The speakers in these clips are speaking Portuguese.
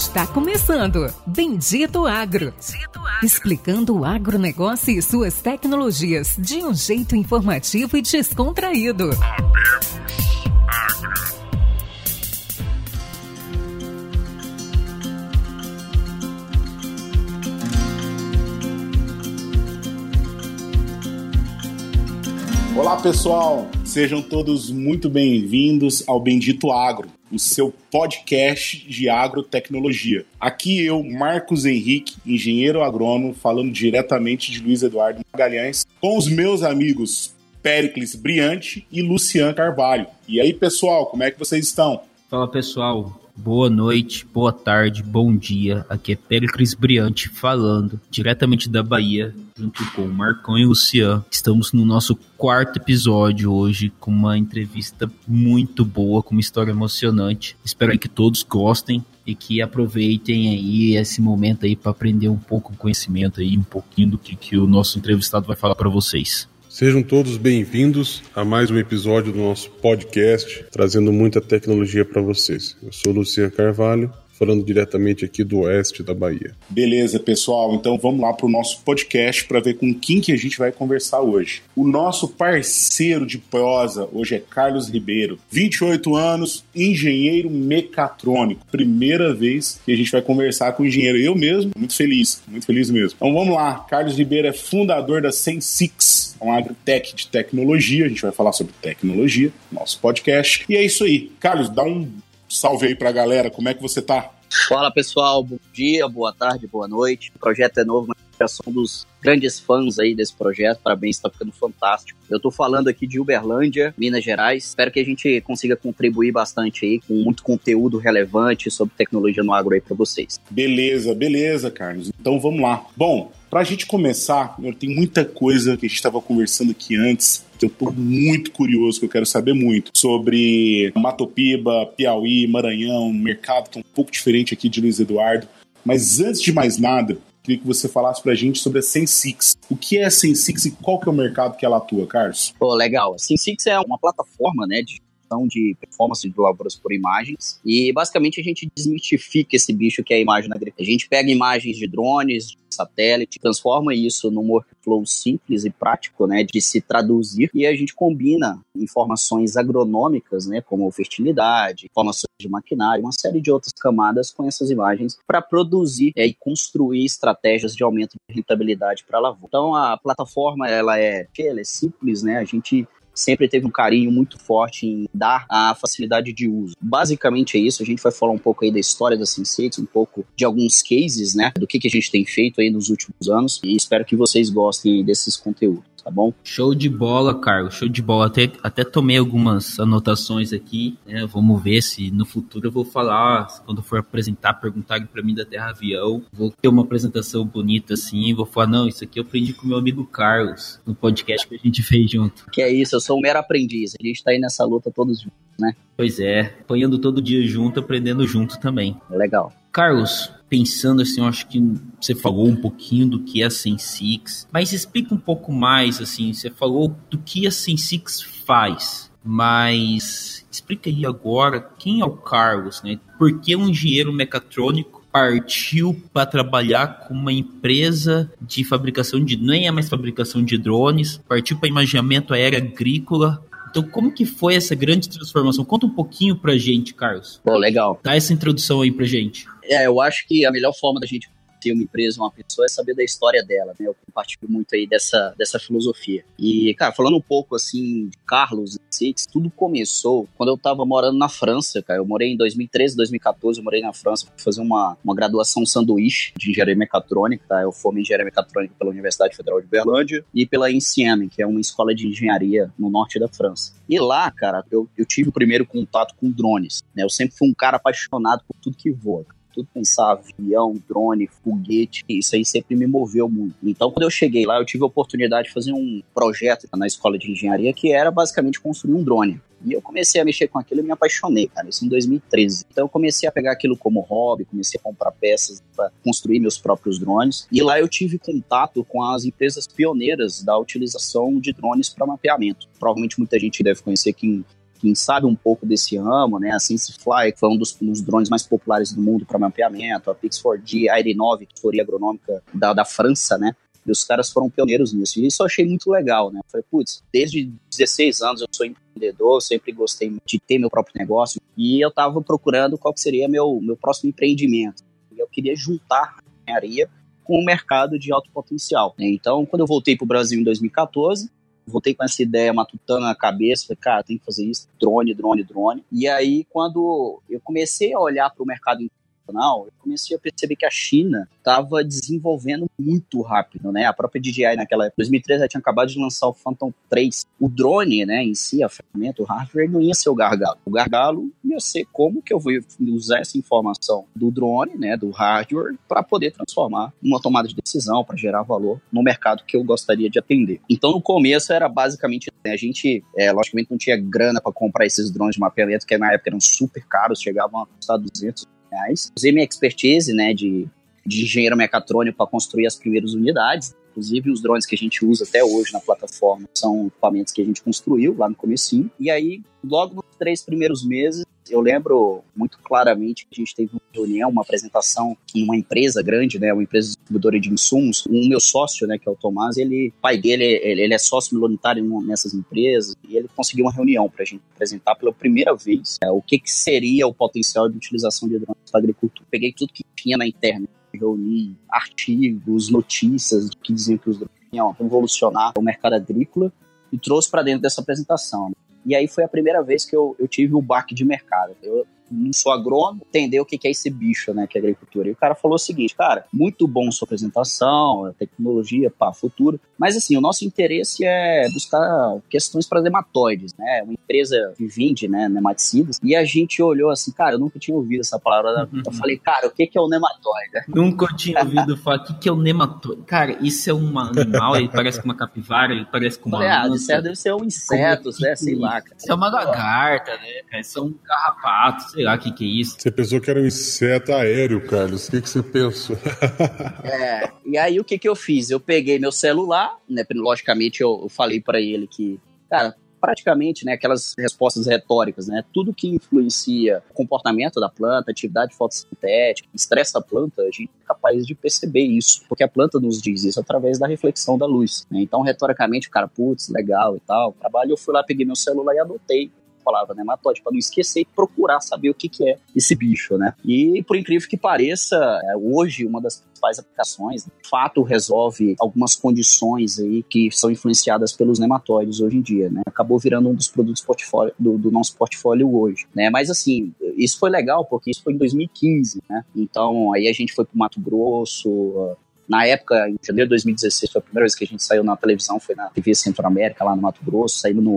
Está começando Bendito Agro. Bendito Agro. Explicando o agronegócio e suas tecnologias de um jeito informativo e descontraído. Olá pessoal, sejam todos muito bem-vindos ao Bendito Agro, o seu podcast de agrotecnologia. Aqui eu, Marcos Henrique, engenheiro agrônomo, falando diretamente de Luiz Eduardo Magalhães, com os meus amigos Pericles Briante e Lucian Carvalho. E aí pessoal, como é que vocês estão? Fala pessoal, Boa noite, boa tarde, bom dia. Aqui é Pericles Briante falando diretamente da Bahia, junto com o Marcão e o Lucian. Estamos no nosso quarto episódio hoje com uma entrevista muito boa, com uma história emocionante. Espero que todos gostem e que aproveitem aí esse momento aí para aprender um pouco de conhecimento aí, um pouquinho do que, que o nosso entrevistado vai falar para vocês. Sejam todos bem-vindos a mais um episódio do nosso podcast, trazendo muita tecnologia para vocês. Eu sou Luciano Carvalho falando diretamente aqui do oeste da Bahia. Beleza, pessoal. Então vamos lá para o nosso podcast para ver com quem que a gente vai conversar hoje. O nosso parceiro de prosa hoje é Carlos Ribeiro, 28 anos, engenheiro mecatrônico. Primeira vez que a gente vai conversar com o engenheiro. Eu mesmo, muito feliz, muito feliz mesmo. Então vamos lá. Carlos Ribeiro é fundador da Sensix, um agrotech de tecnologia. A gente vai falar sobre tecnologia, nosso podcast. E é isso aí. Carlos, dá um salve aí pra galera, como é que você tá? Fala pessoal, bom dia, boa tarde, boa noite. O projeto é novo, mas sou um dos grandes fãs aí desse projeto. Parabéns, está ficando fantástico. Eu estou falando aqui de Uberlândia, Minas Gerais. Espero que a gente consiga contribuir bastante aí com muito conteúdo relevante sobre tecnologia no agro aí para vocês. Beleza, beleza, Carlos. Então vamos lá. Bom, para a gente começar, tem muita coisa que a gente estava conversando aqui antes eu estou muito curioso, que eu quero saber muito sobre Matopiba, Piauí, Maranhão, mercado que é um pouco diferente aqui de Luiz Eduardo. Mas antes de mais nada, queria que você falasse pra gente sobre a Sensix. O que é a Sensix e qual que é o mercado que ela atua, Carlos? Pô, legal. A Sensix é uma plataforma, né, de de performance de lavouras por imagens. E basicamente a gente desmitifica esse bicho que é a imagem agricultura. A gente pega imagens de drones, satélite, transforma isso num workflow simples e prático, né, de se traduzir e a gente combina informações agronômicas, né, como fertilidade, informações de maquinário, uma série de outras camadas com essas imagens para produzir é, e construir estratégias de aumento de rentabilidade para a lavoura. Então a plataforma ela é, ela é simples, né? A gente sempre teve um carinho muito forte em dar a facilidade de uso. Basicamente é isso, a gente vai falar um pouco aí da história da Sensex, um pouco de alguns cases, né, do que, que a gente tem feito aí nos últimos anos e espero que vocês gostem desses conteúdos tá bom? Show de bola, Carlos, show de bola. Até, até tomei algumas anotações aqui, né? Vamos ver se no futuro eu vou falar, quando for apresentar, perguntarem para mim da Terra Avião, vou ter uma apresentação bonita assim, vou falar, não, isso aqui eu aprendi com meu amigo Carlos, no podcast que a gente fez junto. Que é isso, eu sou um mero aprendiz, a gente tá aí nessa luta todos juntos, né? Pois é, apanhando todo dia junto, aprendendo junto também. Legal. Carlos, pensando assim, eu acho que você falou um pouquinho do que é a Sensix, mas explica um pouco mais, assim, você falou do que a Sensix faz, mas explica aí agora quem é o Carlos, né? Por que um engenheiro mecatrônico partiu para trabalhar com uma empresa de fabricação de nem é mais fabricação de drones, partiu para imaginamento aéreo agrícola. Então, como que foi essa grande transformação? Conta um pouquinho pra gente, Carlos. Pô, legal. Dá essa introdução aí pra gente. É, eu acho que a melhor forma da gente ter uma empresa, uma pessoa, é saber da história dela, né? Eu compartilho muito aí dessa, dessa filosofia. E, cara, falando um pouco, assim, de Carlos Six, tudo começou quando eu tava morando na França, cara. Eu morei em 2013, 2014, eu morei na França para fazer uma, uma graduação sanduíche de engenharia mecatrônica, tá? Eu formei engenharia mecatrônica pela Universidade Federal de Berlândia e pela INSEAM, que é uma escola de engenharia no norte da França. E lá, cara, eu, eu tive o primeiro contato com drones, né? Eu sempre fui um cara apaixonado por tudo que voa tudo pensar avião, drone, foguete, isso aí sempre me moveu muito. Então, quando eu cheguei lá, eu tive a oportunidade de fazer um projeto na escola de engenharia que era basicamente construir um drone. E eu comecei a mexer com aquilo e me apaixonei, cara, isso em 2013. Então eu comecei a pegar aquilo como hobby, comecei a comprar peças para construir meus próprios drones. E lá eu tive contato com as empresas pioneiras da utilização de drones para mapeamento. Provavelmente muita gente deve conhecer que em quem sabe um pouco desse ramo, né? A SenseFly, que foi um dos, um dos drones mais populares do mundo para mapeamento, a Pix4D, a AR9, consultoria agronômica da, da França, né? E os caras foram pioneiros nisso. E isso eu achei muito legal, né? Eu falei, putz, desde 16 anos eu sou empreendedor, sempre gostei de ter meu próprio negócio. E eu tava procurando qual seria meu, meu próximo empreendimento. E eu queria juntar a engenharia com o mercado de alto potencial. Né? Então, quando eu voltei para o Brasil em 2014, voltei com essa ideia matutando na cabeça, falei, cara, tem que fazer isso, drone, drone, drone. E aí, quando eu comecei a olhar para o mercado internacional, eu comecei a perceber que a China estava desenvolvendo muito rápido, né? A própria DJI naquela época, 2013, já tinha acabado de lançar o Phantom 3. O drone, né, em si, a ferramenta, o hardware, não ia ser o gargalo. O gargalo ia ser como que eu vou usar essa informação do drone, né, do hardware, para poder transformar uma tomada de decisão, para gerar valor no mercado que eu gostaria de atender. Então, no começo, era basicamente, né, a gente, é, logicamente, não tinha grana para comprar esses drones de mapeamento, que na época eram super caros, chegavam a custar 200 reais. Usei minha expertise, né, de, de engenheiro mecatrônico para construir as primeiras unidades. Inclusive, os drones que a gente usa até hoje na plataforma são equipamentos que a gente construiu lá no comecinho. E aí, logo nos três primeiros meses, eu lembro muito claramente que a gente teve uma reunião, uma apresentação em uma empresa grande, né, uma empresa distribuidora de insumos. O meu sócio, né, que é o Tomás, ele, pai dele, ele, ele é sócio minoritário nessas empresas e ele conseguiu uma reunião para a gente apresentar pela primeira vez é, o que, que seria o potencial de utilização de drones para agricultura. Peguei tudo que tinha na internet, reuni artigos, notícias que diziam que os drones iam revolucionar o mercado agrícola e trouxe para dentro dessa apresentação. E aí foi a primeira vez que eu, eu tive o baque de mercado. Eu, não sou agrônomo, entender o que é esse bicho, né, que é agricultura. E o cara falou o seguinte, cara, muito bom sua apresentação, tecnologia, pá, futuro, mas assim, o nosso interesse é buscar questões para nematóides, né, uma empresa que vende, né, nematicidas, e a gente olhou assim, cara, eu nunca tinha ouvido essa palavra, uhum. eu falei, cara, o que é o nematóide? Nunca tinha ouvido falar, o que que é o nematóide? Cara, isso é um animal, ele parece com uma capivara, ele parece com uma falei, ah, isso deve ser um inseto, né, sei lá. Cara. Isso é uma lagarta, né, cara, isso é um carrapato, sei lá o que, que é isso. Você pensou que era um inseto aéreo, Carlos. O que, que você pensou? é, e aí o que, que eu fiz? Eu peguei meu celular, né? Logicamente eu, eu falei para ele que, cara, praticamente né, aquelas respostas retóricas, né? Tudo que influencia o comportamento da planta, atividade fotossintética, estresse da planta, a gente é capaz de perceber isso, porque a planta nos diz isso através da reflexão da luz. Né? Então, retoricamente, o cara, putz, legal e tal, trabalho, eu fui lá, peguei meu celular e anotei palavra nematóide, para não esquecer e procurar saber o que, que é esse bicho, né? E por incrível que pareça, é, hoje uma das principais aplicações, de fato resolve algumas condições aí que são influenciadas pelos nematóides hoje em dia, né? Acabou virando um dos produtos portfólio, do, do nosso portfólio hoje, né? Mas assim, isso foi legal porque isso foi em 2015, né? Então aí a gente foi para Mato Grosso, na época, em janeiro de 2016, foi a primeira vez que a gente saiu na televisão, foi na TV Centro-América, lá no Mato Grosso, saímos no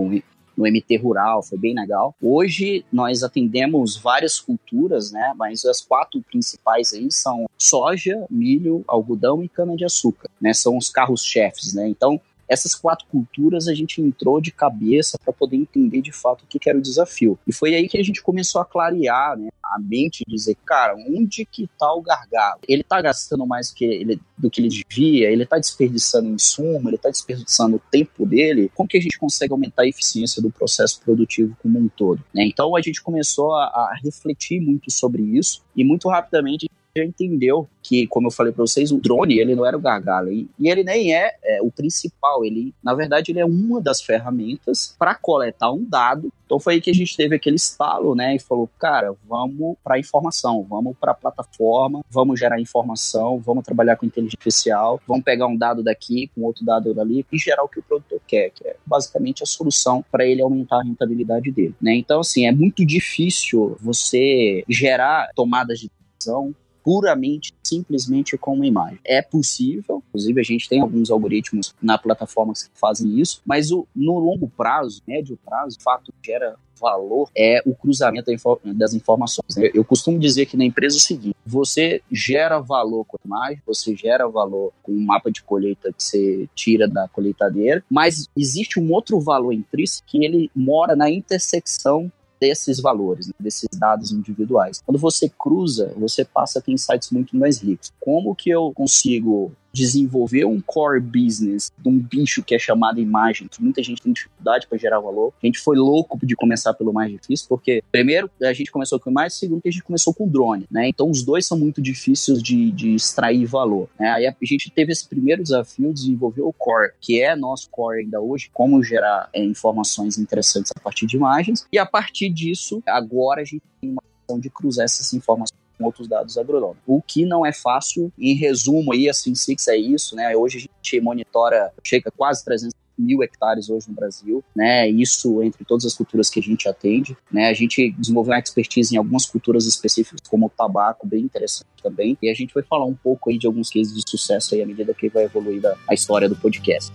no MT Rural, foi bem legal. Hoje nós atendemos várias culturas, né? Mas as quatro principais aí são soja, milho, algodão e cana-de-açúcar, né? São os carros-chefes, né? Então, essas quatro culturas a gente entrou de cabeça para poder entender de fato o que, que, era o desafio. E foi aí que a gente começou a clarear né, a mente, dizer, cara, onde que está o gargalo? Ele está gastando mais que ele, do que ele devia, ele está desperdiçando insumo, ele está desperdiçando o tempo dele. Como que a gente consegue aumentar a eficiência do processo produtivo como um todo? Né? Então a gente começou a, a refletir muito sobre isso e muito rapidamente já entendeu que, como eu falei para vocês, o drone ele não era o gargalo e, e ele nem é, é, o principal. Ele, na verdade, ele é uma das ferramentas para coletar um dado. Então foi aí que a gente teve aquele estalo, né, e falou, cara, vamos para informação, vamos para a plataforma, vamos gerar informação, vamos trabalhar com inteligência artificial, vamos pegar um dado daqui com outro dado dali e gerar o que o produtor quer, que é basicamente a solução para ele aumentar a rentabilidade dele, né? Então assim é muito difícil você gerar tomadas de decisão puramente, simplesmente com uma imagem. É possível, inclusive a gente tem alguns algoritmos na plataforma que fazem isso, mas o, no longo prazo, médio prazo, o fato gera valor é o cruzamento das informações. Eu costumo dizer que na empresa é o seguinte: você gera valor com a imagem, você gera valor com um mapa de colheita que você tira da colheitadeira, mas existe um outro valor intrínseco que ele mora na intersecção desses valores, né, desses dados individuais. Quando você cruza, você passa a ter insights muito mais ricos. Como que eu consigo desenvolver um core business de um bicho que é chamado imagem, que muita gente tem dificuldade para gerar valor. A gente foi louco de começar pelo mais difícil, porque primeiro a gente começou com imagem, segundo que a gente começou com drone, né? Então os dois são muito difíceis de, de extrair valor. Né? Aí a gente teve esse primeiro desafio de desenvolver o core, que é nosso core ainda hoje, como gerar é, informações interessantes a partir de imagens. E a partir disso, agora a gente tem uma de cruzar essas informações com outros dados agronômicos. O que não é fácil, em resumo aí, assim, Six é isso, né? Hoje a gente monitora, chega a quase 300 mil hectares hoje no Brasil, né? Isso entre todas as culturas que a gente atende, né? A gente desenvolveu uma expertise em algumas culturas específicas, como o tabaco, bem interessante também. E a gente vai falar um pouco aí de alguns cases de sucesso aí à medida que vai evoluir a, a história do podcast.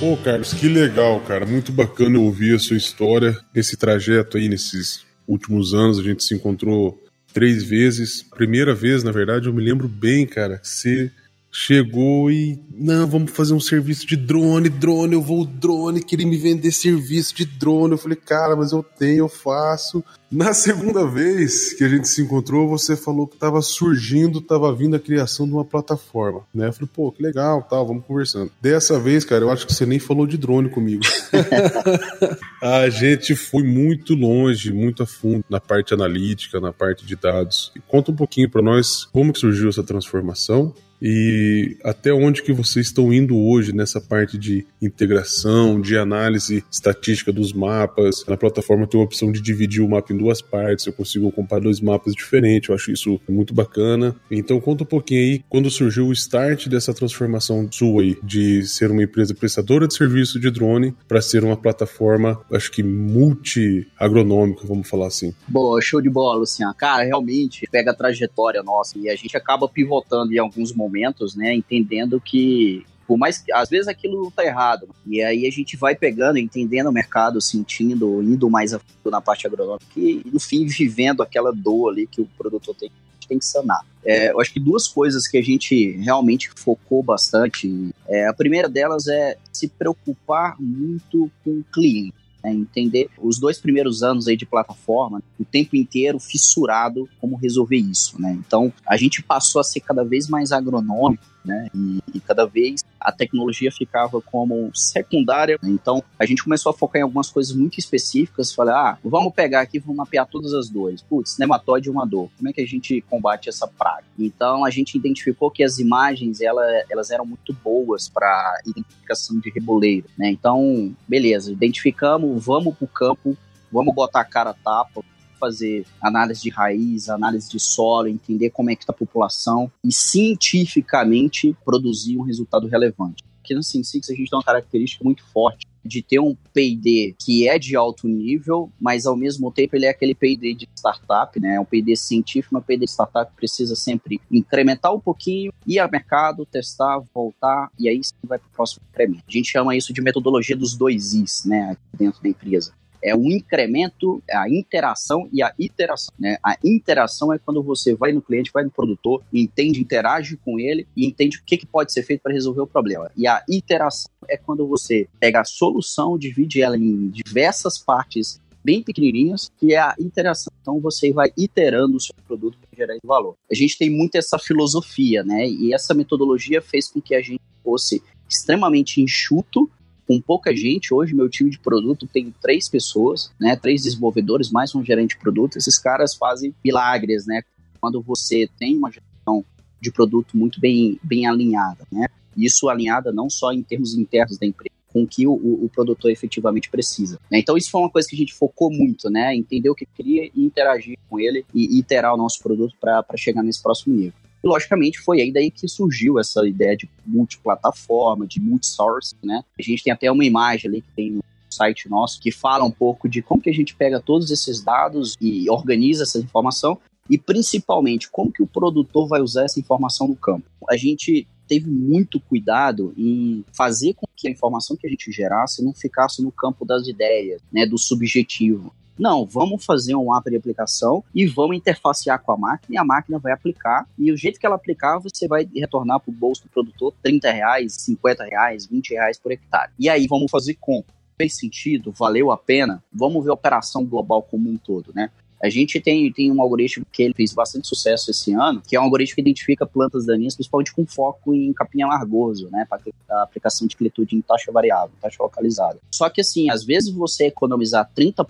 Pô, Carlos, que legal, cara. Muito bacana ouvir a sua história, esse trajeto aí, nesses últimos anos. A gente se encontrou três vezes. Primeira vez, na verdade, eu me lembro bem, cara. Você chegou e. Não, vamos fazer um serviço de drone, drone, eu vou drone, queria me vender serviço de drone. Eu falei, cara, mas eu tenho, eu faço. Na segunda vez que a gente se encontrou, você falou que estava surgindo, estava vindo a criação de uma plataforma, né? Eu falei, pô, que legal, tal, vamos conversando. Dessa vez, cara, eu acho que você nem falou de drone comigo. a gente foi muito longe, muito a fundo na parte analítica, na parte de dados. E conta um pouquinho para nós como que surgiu essa transformação e até onde que vocês estão indo hoje nessa parte de integração, de análise estatística dos mapas. Na plataforma tem a opção de dividir o mapa em duas partes, eu consigo comparar dois mapas diferentes, eu acho isso muito bacana. Então conta um pouquinho aí quando surgiu o start dessa transformação sua aí, de ser uma empresa prestadora de serviço de drone para ser uma plataforma, acho que multi-agronômica, vamos falar assim. Boa, show de bola, Luciano. Cara, realmente pega a trajetória nossa e a gente acaba pivotando em alguns momentos momentos, né, entendendo que por mais que às vezes aquilo tá errado. E aí a gente vai pegando, entendendo o mercado, sentindo, indo mais a fundo na parte agronômica e, no fim, vivendo aquela dor ali que o produtor tem, tem que sanar. É, eu acho que duas coisas que a gente realmente focou bastante. É, a primeira delas é se preocupar muito com o cliente. É entender os dois primeiros anos aí de plataforma, o tempo inteiro fissurado como resolver isso, né? Então, a gente passou a ser cada vez mais agronômico né? E, e, cada vez a tecnologia ficava como secundária. Então a gente começou a focar em algumas coisas muito específicas. Falei, ah, vamos pegar aqui, vamos mapear todas as dores. Putz, nematóide e uma dor. Como é que a gente combate essa praga? Então a gente identificou que as imagens ela, elas eram muito boas para identificação de reboleiro, né? Então, beleza, identificamos, vamos para o campo, vamos botar a cara a tapa, fazer análise de raiz, análise de solo, entender como é que está a população e cientificamente produzir um resultado relevante. Aqui no SimSix a gente tem uma característica muito forte de ter um P&D que é de alto nível, mas ao mesmo tempo ele é aquele P&D de startup, né? É um P&D científico, mas P&D de startup precisa sempre incrementar um pouquinho, ir ao mercado, testar, voltar, e aí você vai para o próximo incremento. A gente chama isso de metodologia dos dois Is, né? Dentro da empresa é o incremento, a interação e a iteração. Né? A interação é quando você vai no cliente, vai no produtor, entende, interage com ele e entende o que, que pode ser feito para resolver o problema. E a iteração é quando você pega a solução, divide ela em diversas partes bem pequenininhas, que é a interação. Então você vai iterando o seu produto para gerar valor. A gente tem muito essa filosofia, né? E essa metodologia fez com que a gente fosse extremamente enxuto com pouca gente. Hoje, meu time de produto tem três pessoas, né? Três desenvolvedores, mais um gerente de produto. Esses caras fazem milagres, né? Quando você tem uma gestão de produto muito bem, bem alinhada, né? Isso alinhada não só em termos internos da empresa, com o que o, o, produtor efetivamente precisa. Né? Então isso foi uma coisa que a gente focou muito, né? Entender o que queria e interagir com ele e iterar o nosso produto para chegar nesse próximo nível. E, logicamente, foi aí daí que surgiu essa ideia de multiplataforma, de multisource, né? A gente tem até uma imagem ali que tem no site nosso que fala um pouco de como que a gente pega todos esses dados e organiza essa informação e principalmente como que o produtor vai usar essa informação no campo. A gente teve muito cuidado em fazer com que a informação que a gente gerasse não ficasse no campo das ideias, né, do subjetivo. Não, vamos fazer um app de aplicação e vamos interfacear com a máquina e a máquina vai aplicar. E o jeito que ela aplicar, você vai retornar para o bolso do produtor 30 reais, 50 reais, 20 reais por hectare. E aí vamos fazer com fez sentido, valeu a pena, vamos ver a operação global como um todo, né? A gente tem, tem um algoritmo que ele fez bastante sucesso esse ano, que é um algoritmo que identifica plantas daninhas, principalmente com foco em capim amargoso, né? Para a aplicação de quilitude em taxa variável, taxa localizada. Só que, assim, às vezes você economizar 30%,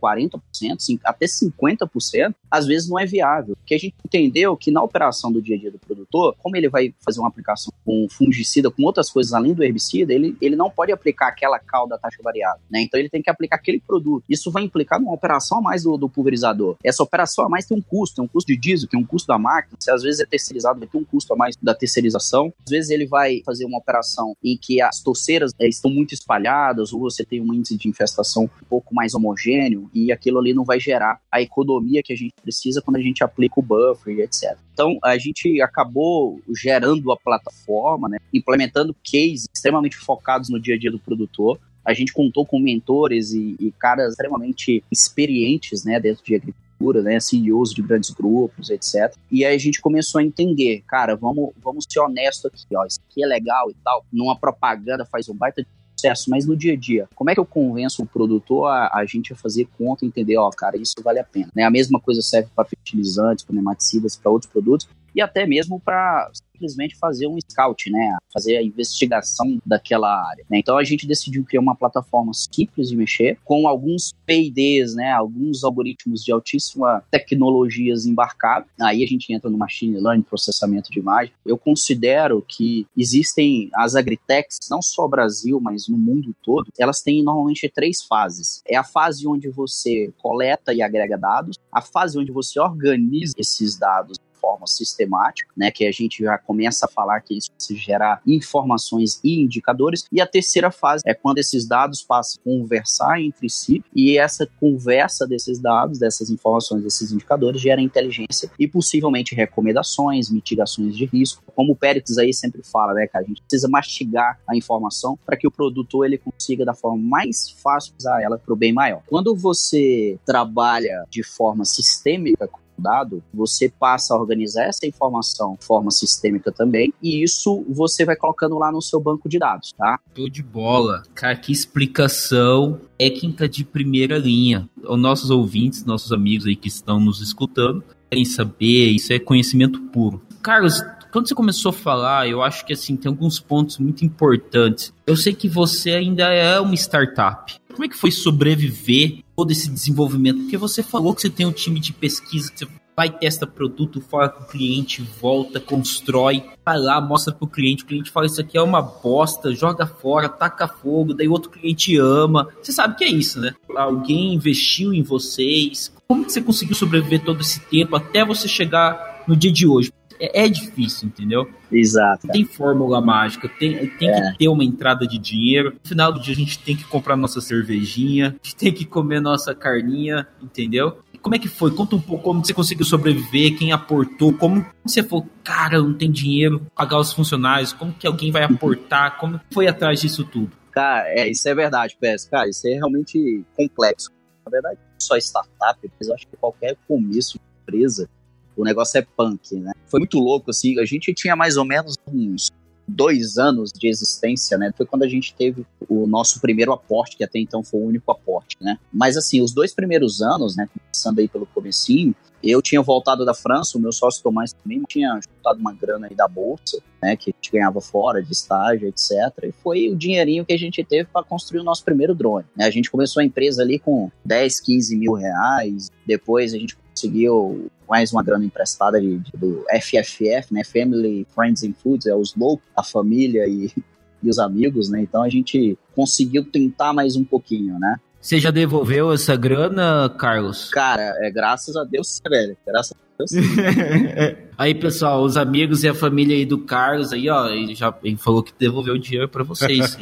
40%, até 50%, às vezes não é viável. Porque a gente entendeu que na operação do dia a dia do produtor, como ele vai fazer uma aplicação com fungicida, com outras coisas além do herbicida, ele, ele não pode aplicar aquela cal da taxa variável, né? Então ele tem que aplicar aquele produto. Isso vai implicar numa operação mais do, do pulverizador essa operação a mais tem um custo, tem um custo de diesel, tem um custo da máquina. Se às vezes é terceirizado, vai ter um custo a mais da terceirização. Às vezes ele vai fazer uma operação em que as torceiras é, estão muito espalhadas, ou você tem um índice de infestação um pouco mais homogêneo, e aquilo ali não vai gerar a economia que a gente precisa quando a gente aplica o buffer e etc. Então, a gente acabou gerando a plataforma, né, implementando cases extremamente focados no dia a dia do produtor, a gente contou com mentores e, e caras extremamente experientes, né, dentro de agricultura, né, CEOs de grandes grupos, etc. E aí a gente começou a entender, cara, vamos, vamos ser honesto aqui, ó, isso aqui é legal e tal, numa propaganda faz um baita sucesso, mas no dia a dia, como é que eu convenço o produtor a, a gente a fazer conta e entender, ó, cara, isso vale a pena, né? A mesma coisa serve para fertilizantes, para nematicidas, para outros produtos, e até mesmo para simplesmente fazer um scout, né? Fazer a investigação daquela área. Né? Então a gente decidiu criar uma plataforma simples de mexer, com alguns PIDs, né? Alguns algoritmos de altíssima tecnologias embarcados. Aí a gente entra no machine learning, processamento de imagem. Eu considero que existem as agritechs, não só no Brasil, mas no mundo todo, elas têm normalmente três fases. É a fase onde você coleta e agrega dados, a fase onde você organiza esses dados forma sistemática, né, que a gente já começa a falar que isso gerar informações e indicadores. E a terceira fase é quando esses dados passam a conversar entre si e essa conversa desses dados, dessas informações, desses indicadores gera inteligência e possivelmente recomendações, mitigações de risco. Como o Pérez aí sempre fala, né, que a gente precisa mastigar a informação para que o produtor ele consiga da forma mais fácil usar ela para o bem maior. Quando você trabalha de forma sistêmica dado, você passa a organizar essa informação de forma sistêmica também, e isso você vai colocando lá no seu banco de dados, tá? Show de bola. Cara, que explicação técnica de primeira linha. Os nossos ouvintes, nossos amigos aí que estão nos escutando, querem saber, isso é conhecimento puro. Carlos, quando você começou a falar, eu acho que assim tem alguns pontos muito importantes. Eu sei que você ainda é uma startup. Como é que foi sobreviver todo esse desenvolvimento? Porque você falou que você tem um time de pesquisa, que você vai, testa produto, fala com o cliente, volta, constrói, vai lá, mostra pro cliente, o cliente fala isso aqui é uma bosta, joga fora, taca fogo, daí outro cliente ama. Você sabe que é isso, né? Alguém investiu em vocês. Como que você conseguiu sobreviver todo esse tempo até você chegar no dia de hoje? É, é difícil, entendeu? Exato. Tem fórmula mágica, tem, tem é. que ter uma entrada de dinheiro. No final do dia a gente tem que comprar nossa cervejinha, a gente tem que comer nossa carninha, entendeu? Como é que foi? Conta um pouco como você conseguiu sobreviver, quem aportou, como você falou, cara, não tem dinheiro, pagar os funcionários, como que alguém vai aportar, como foi atrás disso tudo? Cara, é, isso é verdade, PS. Cara, isso é realmente complexo. Na verdade, só startup, mas eu acho que qualquer começo de empresa o negócio é punk, né? Foi muito louco, assim, a gente tinha mais ou menos uns dois anos de existência, né? Foi quando a gente teve o nosso primeiro aporte, que até então foi o único aporte, né? Mas assim, os dois primeiros anos, né, começando aí pelo comecinho, eu tinha voltado da França, o meu sócio Tomás também tinha juntado uma grana aí da bolsa, né, que a gente ganhava fora de estágio, etc. E foi o dinheirinho que a gente teve para construir o nosso primeiro drone. Né? A gente começou a empresa ali com 10, 15 mil reais, depois a gente conseguiu mais uma grana emprestada de, de, do FFF, né, Family, Friends and Foods, é os loucos, a família e, e os amigos, né, então a gente conseguiu tentar mais um pouquinho, né. Você já devolveu essa grana, Carlos? Cara, é graças a Deus, velho, graças a Deus. aí, pessoal, os amigos e a família aí do Carlos aí, ó, ele já ele falou que devolveu o dinheiro para vocês.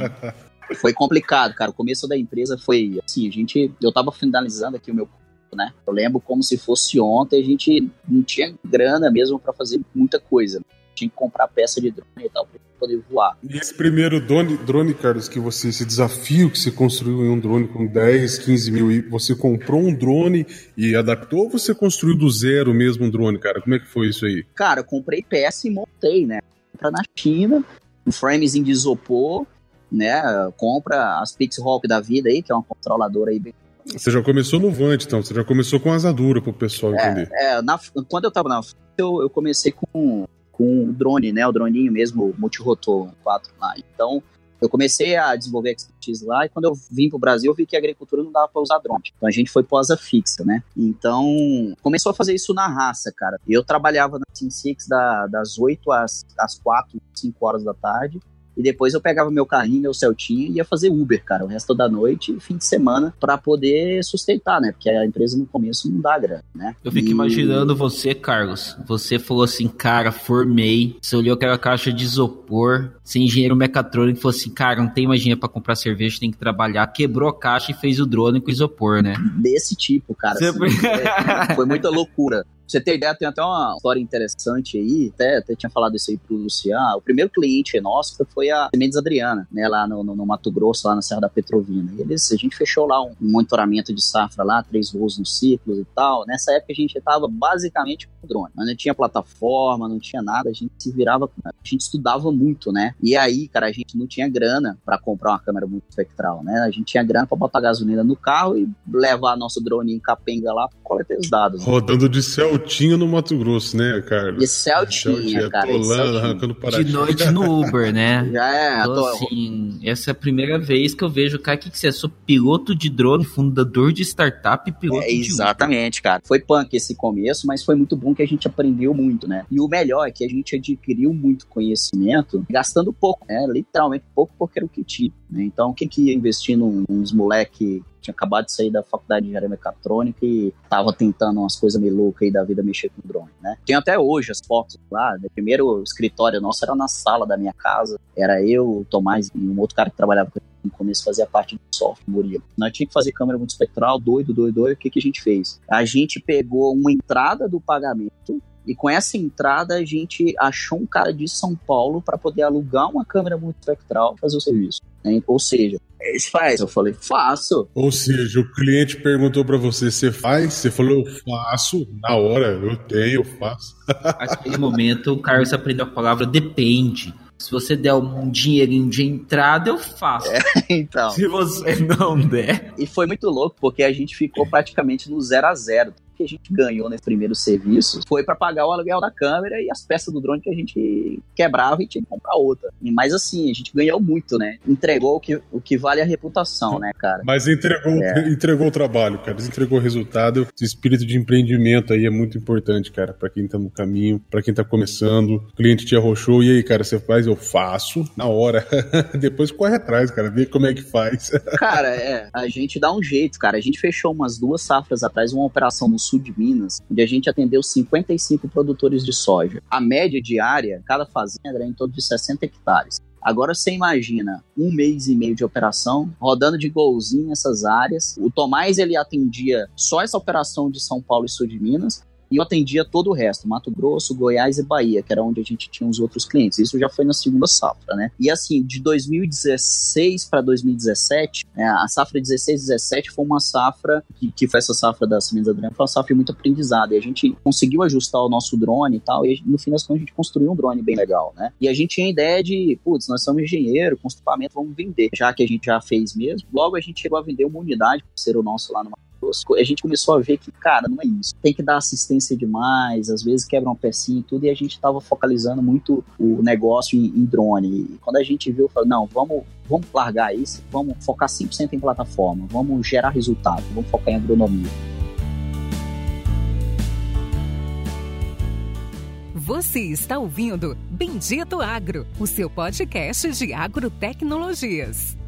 foi complicado, cara. O começo da empresa foi assim, a gente, eu tava finalizando aqui o meu né? Eu lembro como se fosse ontem, a gente não tinha grana mesmo para fazer muita coisa. Tinha que comprar peça de drone e tal para poder voar. E esse primeiro drone, drone, Carlos, que você, esse desafio que você construiu em um drone com 10, 15 mil, e você comprou um drone e adaptou ou você construiu do zero mesmo um drone, cara? Como é que foi isso aí? Cara, eu comprei peça e montei, né? Pra na China, um framezinho de isopor, né? Compra as Pixhawk da vida aí, que é uma controladora aí bem você já começou no Vant, então. Você já começou com asadura para o pessoal é, entender. É, na, quando eu tava na eu, eu comecei com, com o drone, né? O droninho mesmo, multirotor 4 lá. Então, eu comecei a desenvolver expertise lá e quando eu vim para o Brasil eu vi que a agricultura não dava para usar drone. Então a gente foi pós fixa, né? Então começou a fazer isso na raça, cara. Eu trabalhava na Team Six da, das 8 às, às 4, 5 horas da tarde e depois eu pegava meu carrinho, meu Celtinha e ia fazer Uber, cara, o resto da noite fim de semana para poder sustentar, né? Porque a empresa no começo não dá grana, né? Eu fico e... imaginando você, Carlos. Você falou assim, cara, formei. Você olhou aquela caixa de isopor, ser engenheiro mecatrônico e falou assim, cara, não tem mais dinheiro pra comprar cerveja, tem que trabalhar. Quebrou a caixa e fez o drone com isopor, né? Desse tipo, cara. Assim, foi... foi muita loucura você ter ideia, tem até uma história interessante aí, até, até tinha falado isso aí pro Luciano. O primeiro cliente nosso foi a Sementes Adriana, né, lá no, no, no, Mato Grosso, lá na Serra da Petrovina. E eles, a gente fechou lá um, monitoramento de safra lá, três voos no ciclo e tal. Nessa época a gente estava basicamente com drone. Não tinha plataforma, não tinha nada, a gente se virava, a gente estudava muito, né? E aí, cara, a gente não tinha grana para comprar uma câmera muito espectral, né? A gente tinha grana para botar gasolina no carro e levar nosso drone em capenga lá para coletar os dados. Né? Rodando de céu Celtinho no Mato Grosso, né, Carlos? De Celtinha, cara. Atolando, arrancando De noite no Uber, né? Já é. Então, assim, essa é a primeira vez que eu vejo, cara, o que, que você é? Sou piloto de drone, fundador de startup e piloto é, Exatamente, cara. Foi punk esse começo, mas foi muito bom que a gente aprendeu muito, né? E o melhor é que a gente adquiriu muito conhecimento gastando pouco, né? Literalmente pouco porque era o que tinha. Né? Então, quem que ia investir num, nos moleque tinha acabado de sair da faculdade de engenharia mecatrônica e tava tentando umas coisas meio loucas aí da vida mexer com drone, né? Tem até hoje as fotos lá, o primeiro escritório nosso era na sala da minha casa, era eu, o Tomás e um outro cara que trabalhava no começo fazia parte do software, Murilo. Nós tínhamos que fazer câmera muito espectral, doido, doido, doido. O que, que a gente fez? A gente pegou uma entrada do pagamento e com essa entrada a gente achou um cara de São Paulo para poder alugar uma câmera muito espectral fazer o serviço. Né? Ou seja, eles faz. Eu falei, faço. Ou seja, o cliente perguntou para você, você faz? Você falou, eu faço. Na hora, eu tenho, eu faço. Naquele momento, o Carlos aprendeu a palavra depende. Se você der um dinheirinho de entrada, eu faço. É, então. Se você não der. E foi muito louco, porque a gente ficou praticamente no zero a zero que a gente ganhou nesse primeiro serviço foi para pagar o aluguel da câmera e as peças do drone que a gente quebrava e tinha que comprar outra. Mas assim, a gente ganhou muito, né? Entregou o que, o que vale a reputação, né, cara? Mas entregou, é. entregou o trabalho, cara. Entregou o resultado. Esse espírito de empreendimento aí é muito importante, cara, para quem tá no caminho, para quem tá começando. O cliente te arrochou, e aí, cara, você faz? Eu faço na hora. Depois corre atrás, cara, vê como é que faz. cara, é, a gente dá um jeito, cara. A gente fechou umas duas safras atrás uma operação no sul de Minas, onde a gente atendeu 55 produtores de soja. A média diária, cada fazenda era em torno de 60 hectares. Agora você imagina um mês e meio de operação, rodando de golzinho nessas áreas. O Tomás ele atendia só essa operação de São Paulo e sul de Minas e eu atendia todo o resto, Mato Grosso, Goiás e Bahia, que era onde a gente tinha os outros clientes. Isso já foi na segunda safra, né? E assim, de 2016 para 2017, né, a safra 16 17 foi uma safra, que, que foi essa safra da Sementes Adriana, foi uma safra muito aprendizada. E a gente conseguiu ajustar o nosso drone e tal, e no fim das contas a gente construiu um drone bem legal, né? E a gente tinha a ideia de, putz, nós somos engenheiro, com equipamento, vamos vender. Já que a gente já fez mesmo, logo a gente chegou a vender uma unidade, ser o nosso lá no a gente começou a ver que, cara, não é isso. Tem que dar assistência demais, às vezes quebra uma pecinha e tudo, e a gente estava focalizando muito o negócio em, em, drone. E quando a gente viu, falou, não, vamos, vamos largar isso, vamos focar 100% em plataforma, vamos gerar resultado, vamos focar em agronomia. Você está ouvindo Bendito Agro, o seu podcast de agrotecnologias.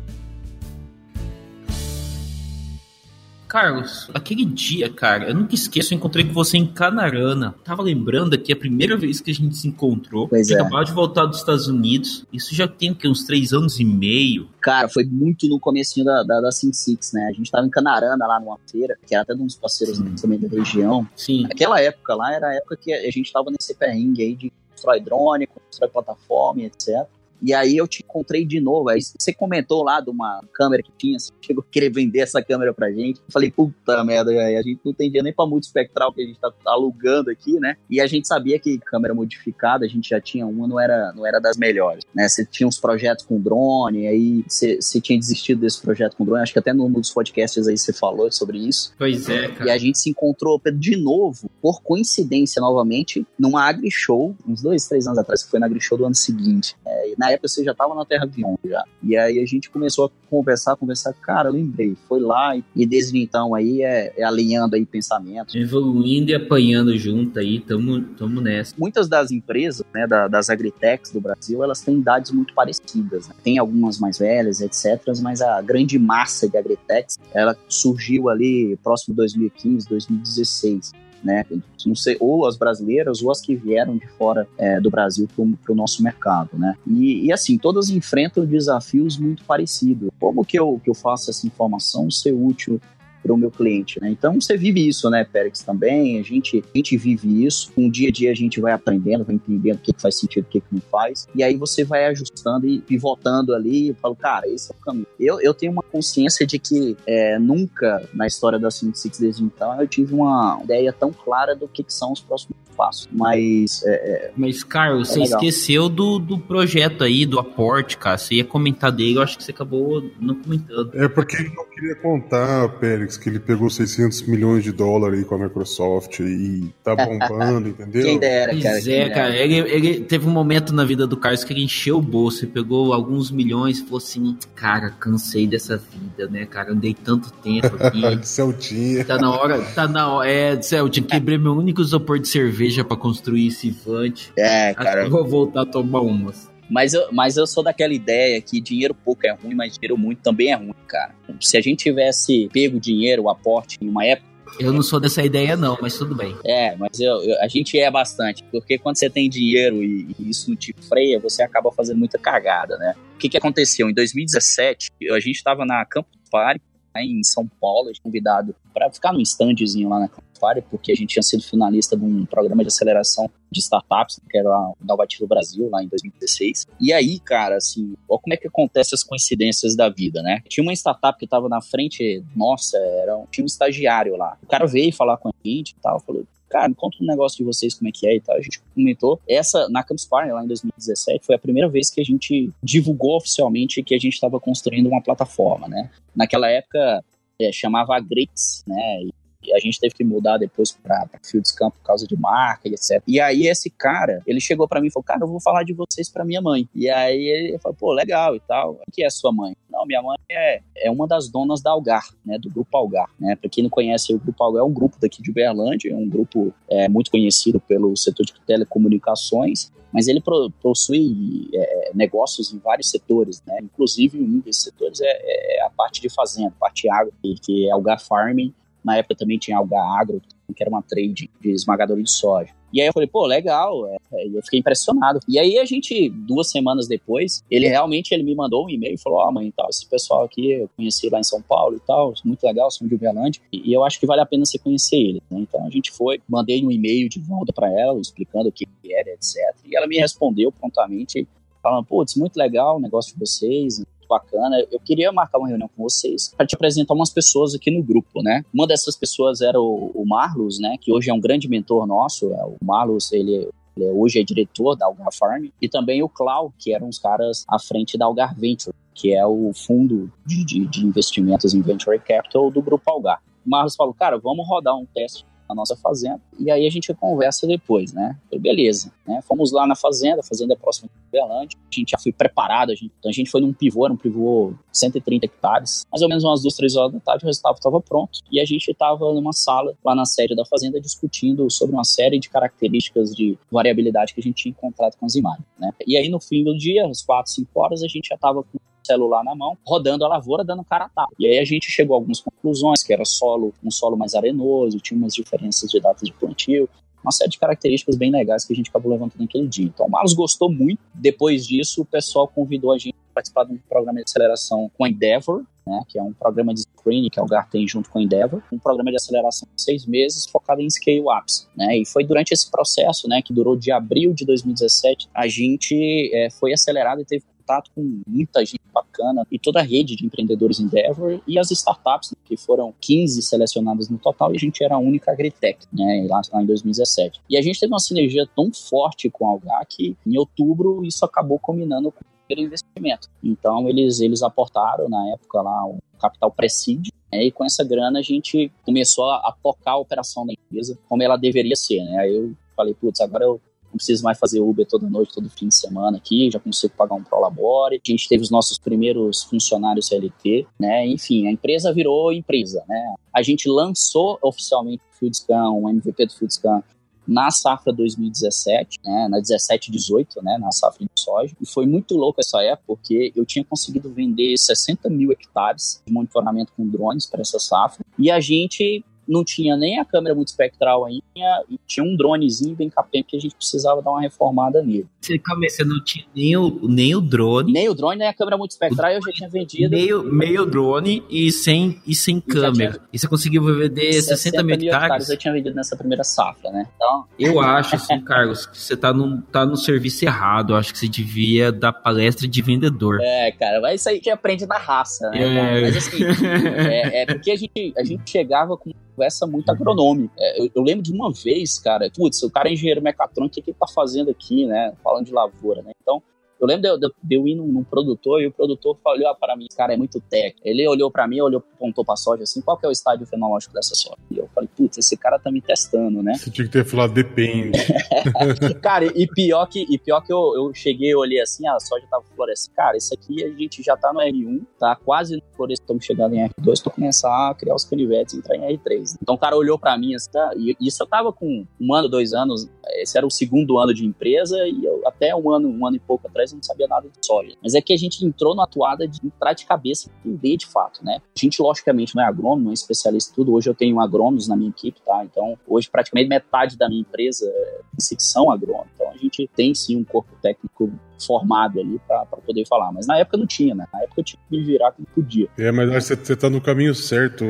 Carlos, aquele dia, cara, eu nunca esqueço, eu encontrei com você em Canarana. Tava lembrando aqui a primeira vez que a gente se encontrou. Pois é. Acabava de voltar dos Estados Unidos. Isso já tem que uns três anos e meio. Cara, foi muito no comecinho da, da, da Six, né? A gente tava em Canarana lá numa feira, que era até de uns parceiros Sim. também da região. Sim. Aquela época lá era a época que a gente tava nesse perrengue aí de constrói drone, constrói plataforma, etc. E aí eu te encontrei de novo. Aí você comentou lá de uma câmera que tinha, você chegou a querer vender essa câmera pra gente. Eu falei, puta merda, a gente não tem dinheiro nem pra muito espectral que a gente tá alugando aqui, né? E a gente sabia que câmera modificada, a gente já tinha uma, não era, não era das melhores, né? Você tinha uns projetos com drone, aí você, você tinha desistido desse projeto com drone, acho que até no, nos podcasts aí você falou sobre isso. Pois é, cara. E a gente se encontrou de novo, por coincidência novamente, numa AgriShow, uns dois, três anos atrás, que foi na AgriShow do ano seguinte. É, na época você já tava na Terra Avião já. E aí a gente começou a conversar, conversar, cara, lembrei, foi lá e, e desde então aí é, é alinhando aí pensamentos. Evoluindo e apanhando junto aí, tamo, tamo nessa. Muitas das empresas, né, da, das agritechs do Brasil, elas têm idades muito parecidas. Né? Tem algumas mais velhas, etc., mas a grande massa de agritechs, ela surgiu ali próximo de 2015, 2016 né? Não sei, ou as brasileiras ou as que vieram de fora é, do Brasil para o nosso mercado, né? E, e, assim, todas enfrentam desafios muito parecidos. Como que eu, que eu faço essa informação ser útil para o meu cliente, né? Então você vive isso, né, Pérez, também, a gente, a gente vive isso, um dia a dia a gente vai aprendendo, vai entendendo o que, que faz sentido, o que, que não faz, e aí você vai ajustando e pivotando ali, e falo, cara, esse é o caminho. Eu, eu tenho uma consciência de que é, nunca na história da Cindy Six desde então eu tive uma ideia tão clara do que, que são os próximos passos, mas... É, é mas, Carlos, é você legal. esqueceu do, do projeto aí, do aporte, cara, você ia comentar dele, eu acho que você acabou não comentando. É porque ele não queria contar, Pérez, que ele pegou 600 milhões de dólares aí com a Microsoft e tá bombando, entendeu? Quem dera, cara. Pois é, cara. Ele, ele, teve um momento na vida do Carlos que ele encheu o bolso e pegou alguns milhões e falou assim: Cara, cansei dessa vida, né, cara? Andei tanto tempo aqui. de Celtinha. Tá na hora, tá na hora. É, de Celtinha, quebrei meu único isopor de cerveja pra construir esse Vante. É, cara. vou voltar a tomar umas. Mas eu, mas eu sou daquela ideia que dinheiro pouco é ruim, mas dinheiro muito também é ruim, cara. Se a gente tivesse pego dinheiro, o aporte em uma época. Eu não sou dessa ideia, não, mas tudo bem. É, mas eu, eu, a gente é bastante, porque quando você tem dinheiro e, e, isso não te freia, você acaba fazendo muita cagada, né? O que, que aconteceu? Em 2017, a gente estava na Campus Party, em São Paulo, convidado para ficar num standzinho lá na Party, porque a gente tinha sido finalista de um programa de aceleração de startups, que era o Inovativo Brasil, lá em 2016. E aí, cara, assim, olha como é que acontece as coincidências da vida, né? Tinha uma startup que estava na frente, nossa, era um, tinha um estagiário lá. O cara veio falar com a gente e tal, falou, cara, conta um negócio de vocês, como é que é e tal. A gente comentou. Essa, na Campus Party, lá em 2017, foi a primeira vez que a gente divulgou oficialmente que a gente estava construindo uma plataforma, né? Naquela época, é, chamava Grix, né? E e a gente teve que mudar depois para Fields Camp por causa de marca e etc. E aí esse cara, ele chegou para mim e falou: "Cara, eu vou falar de vocês para minha mãe". E aí ele falou: "Pô, legal e tal. O que é sua mãe?". Não, minha mãe é, é uma das donas da Algar, né, do grupo Algar, né? Para quem não conhece, o grupo Algar é um grupo daqui de Uberlândia, é um grupo é, muito conhecido pelo setor de telecomunicações mas ele possui é, negócios em vários setores, né? Inclusive um desses setores é, é, a parte de fazenda, parte agro, que é Algar Farming, na época também tinha Alga Agro, que era uma trade de esmagador de soja. E aí eu falei, pô, legal. É, é, eu fiquei impressionado. E aí a gente, duas semanas depois, ele realmente ele me mandou um e-mail e falou, ó, oh, mãe, tal, esse pessoal aqui eu conheci lá em São Paulo e tal, muito legal, são de Uberlândia, e eu acho que vale a pena você conhecer ele. Né? Então a gente foi, mandei um e-mail de volta para ela, explicando o que era, etc. E ela me respondeu prontamente, falando, putz, muito legal o negócio de vocês, bacana. Eu queria marcar uma reunião com vocês para te apresentar umas pessoas aqui no grupo, né? Uma dessas pessoas era o, o Marlos, né? Que hoje é um grande mentor nosso. É, o Marlos, ele ele hoje é diretor da Algar Farm, e também o Clau, que eram os caras à frente da Algar Venture, que é o fundo de, de, de investimentos em Venture Capital do Grupo Algar. O Marlos falou, cara, vamos rodar um teste na nossa fazenda. E aí a gente conversa depois, né? Beleza, né? Fomos lá na fazenda, a fazenda é próxima de Belândia. A gente já foi preparado, a gente, então a gente foi num pivô, era um pivô 130 hectares. Mais ou menos umas duas, três horas da tarde, o resultado estava pronto. E a gente estava numa sala lá na sede da fazenda discutindo sobre uma série de características de variabilidade que a gente tinha encontrado com as imagens, né? E aí no fim do dia, às quatro, cinco horas, a gente já estava com celular na mão, rodando a lavoura, dando cara a tapa. E aí a gente chegou a algumas conclusões, que era solo, um solo mais arenoso, tinha umas diferenças de datas de plantio, uma série de características bem legais que a gente acabou levantando naquele dia. Então o Marlos gostou muito. Depois disso, o pessoal convidou a gente para participar de um programa de aceleração com a Endeavor, né, que é um programa de screening que a Algar tem junto com a Endeavor, um programa de aceleração de seis meses focado em scale-ups. Né, e foi durante esse processo, né, que durou de abril de 2017, a gente é, foi acelerado e teve contato com muita gente bacana e toda a rede de empreendedores Endeavor e as startups, né, que foram 15 selecionadas no total e a gente era a única agritech, né, lá, lá em 2017. E a gente teve uma sinergia tão forte com a Algar que em outubro isso acabou combinando com o investimento. Então eles, eles aportaram na época lá o capital presídio né, e com essa grana a gente começou a, a tocar a operação da empresa como ela deveria ser, né? Aí eu falei, putz, agora eu não preciso mais fazer Uber toda noite, todo fim de semana aqui, já consigo pagar um Prolabore. A gente teve os nossos primeiros funcionários CLT, né? Enfim, a empresa virou empresa, né? A gente lançou oficialmente o FieldScan, o MVP do FieldScan na safra 2017, né, na 17 18, né, na safra de soja. E foi muito louco essa época, porque eu tinha conseguido vender 60 mil hectares de monitoramento com drones para essa safra. E a gente não tinha nem a câmera muito espectral ainda, e tinha um dronezinho bem capenga que a gente precisava dar uma reformada nele. Você, você não tinha nem o, nem o drone. Nem o drone, nem a câmera muito espectral, eu já tinha vendido. Meio, meio drone e sem, e sem câmera. Tinha, e você conseguiu vender 60, 60 mil hectares? Eu tinha vendido nessa primeira safra, né? Então... Eu acho, assim, Carlos, que você tá no, tá no serviço errado. Eu acho que você devia dar palestra de vendedor. É, cara, mas isso aí que aprende na raça, né? É. Mas assim, é, é porque a gente, a gente chegava com conversa muito agronômica. É, eu, eu, lembro de uma vez, cara, putz, o cara é engenheiro mecatrônico, o que, que ele tá fazendo aqui, né? Falando de lavoura, né? Então, eu lembro de eu, de eu ir num, num, produtor e o produtor olhou para mim, cara, é muito técnico. Ele olhou para mim, olhou, apontou pra soja assim, qual que é o estádio fenológico dessa soja? E eu falei, putz, esse cara tá me testando, né? Você tinha que ter falado, depende. cara, e pior que, e pior que eu, eu cheguei, eu olhei assim, a soja tava florescendo. Cara, isso aqui a gente já tá no R1, tá quase no florescimento, estamos chegando em R2, tô começar a criar os canivetes e entrar em R3. Então o cara olhou para mim assim, tá, e isso eu tava com um ano, dois anos, esse era o segundo ano de empresa e eu até um ano, um ano e pouco atrás não sabia nada de soja. Mas é que a gente entrou na atuada de entrar de cabeça e entender de fato, né? A gente, logicamente, não é agrônomo, não é especialista em tudo. Hoje eu tenho agrônomos na minha equipe, tá? Então, hoje praticamente metade da minha empresa é são agrônomos. Então, a gente tem sim um corpo técnico formado ali para poder falar. Mas na época não tinha, né? Na época eu tinha que me virar como podia. É, mas acho que você tá no caminho certo,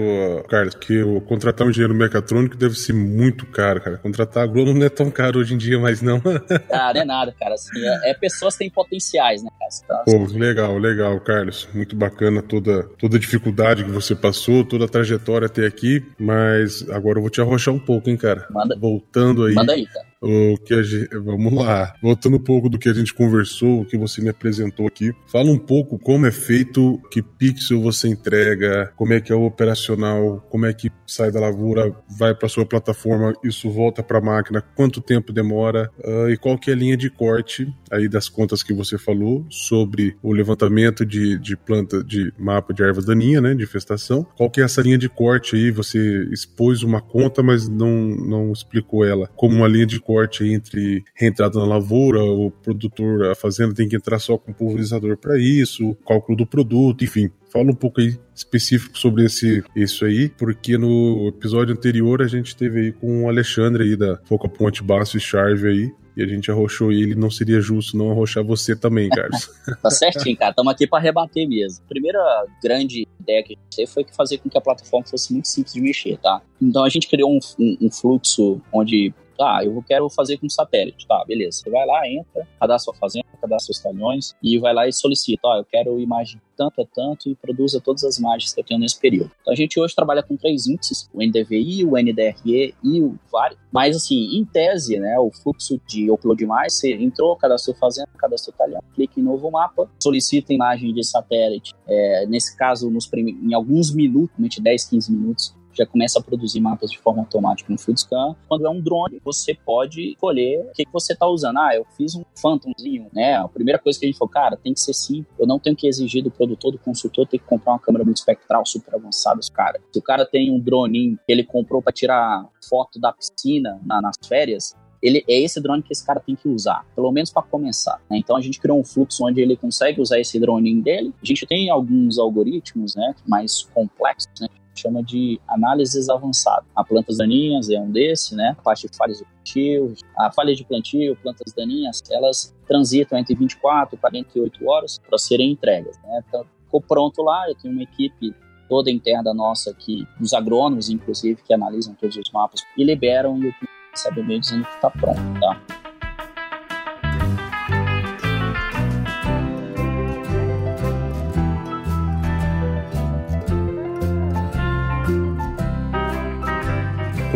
Carlos, que o contratar um engenheiro mecatrônico deve ser muito caro, cara. Contratar agrônomo não é tão caro hoje em dia, mas não. ah, não é nada, cara. Assim, é, é pessoas que têm potenciais, né, cara? Então, Pô, assim, legal, legal, Carlos. Muito bacana toda, toda a dificuldade que você passou, toda a trajetória até aqui, mas agora eu vou te arrochar um pouco, hein, cara? Manda. Voltando aí. Manda aí, cara o que a gente, vamos lá, voltando um pouco do que a gente conversou, o que você me apresentou aqui, fala um pouco como é feito, que pixel você entrega, como é que é o operacional, como é que sai da lavoura, vai para sua plataforma, isso volta para a máquina, quanto tempo demora uh, e qual que é a linha de corte aí das contas que você falou sobre o levantamento de, de planta, de mapa de ervas daninhas, né, de infestação, qual que é essa linha de corte aí, você expôs uma conta, mas não, não explicou ela como uma linha de corte corte entre reentrada na lavoura, o produtor, a fazenda tem que entrar só com pulverizador para isso, cálculo do produto, enfim. Fala um pouco aí específico sobre esse isso aí, porque no episódio anterior a gente teve aí com o Alexandre aí da Foca Ponte Baço e Charve aí, e a gente arrochou ele, não seria justo não arrochar você também, Carlos. tá certinho, cara. Estamos aqui para rebater mesmo. A primeira grande ideia que a gente teve foi fazer com que a plataforma fosse muito simples de mexer, tá? Então a gente criou um, um, um fluxo onde ah, eu quero fazer com satélite. Tá, beleza. Você vai lá, entra, cadastra sua fazenda, cadastra seus talhões e vai lá e solicita. Ó, eu quero imagem tanto a tanto e produza todas as imagens que eu tenho nesse período. Então a gente hoje trabalha com três índices, o NDVI, o NDRE e o VAR. Mas assim, em tese, né, o fluxo de upload mais, você entrou, cadastrou fazenda, cadastrou talhão, clica em novo mapa, solicita imagem de satélite. É, nesse caso, nos em alguns minutos, 10, 15 minutos, já começa a produzir mapas de forma automática no FieldScan. Quando é um drone, você pode escolher o que, que você está usando. Ah, eu fiz um Phantomzinho, né? A primeira coisa que a gente falou, cara, tem que ser simples. Eu não tenho que exigir do produtor, do consultor, ter que comprar uma câmera muito espectral, super avançada. Cara, se o cara tem um drone que ele comprou para tirar foto da piscina na, nas férias, ele é esse drone que esse cara tem que usar, pelo menos para começar. Né? Então a gente criou um fluxo onde ele consegue usar esse drone dele. A gente tem alguns algoritmos, né, mais complexos, né, chama de análises avançadas. A plantas daninhas é um desse, né? A parte de falhas de plantio, a falha de plantio, plantas daninhas, elas transitam entre 24 e 48 horas para serem entregas, né? Então, ficou pronto lá, eu tenho uma equipe toda interna nossa aqui, os agrônomos, inclusive, que analisam todos os mapas e liberam e o cliente recebe e-mail dizendo que está pronto, tá?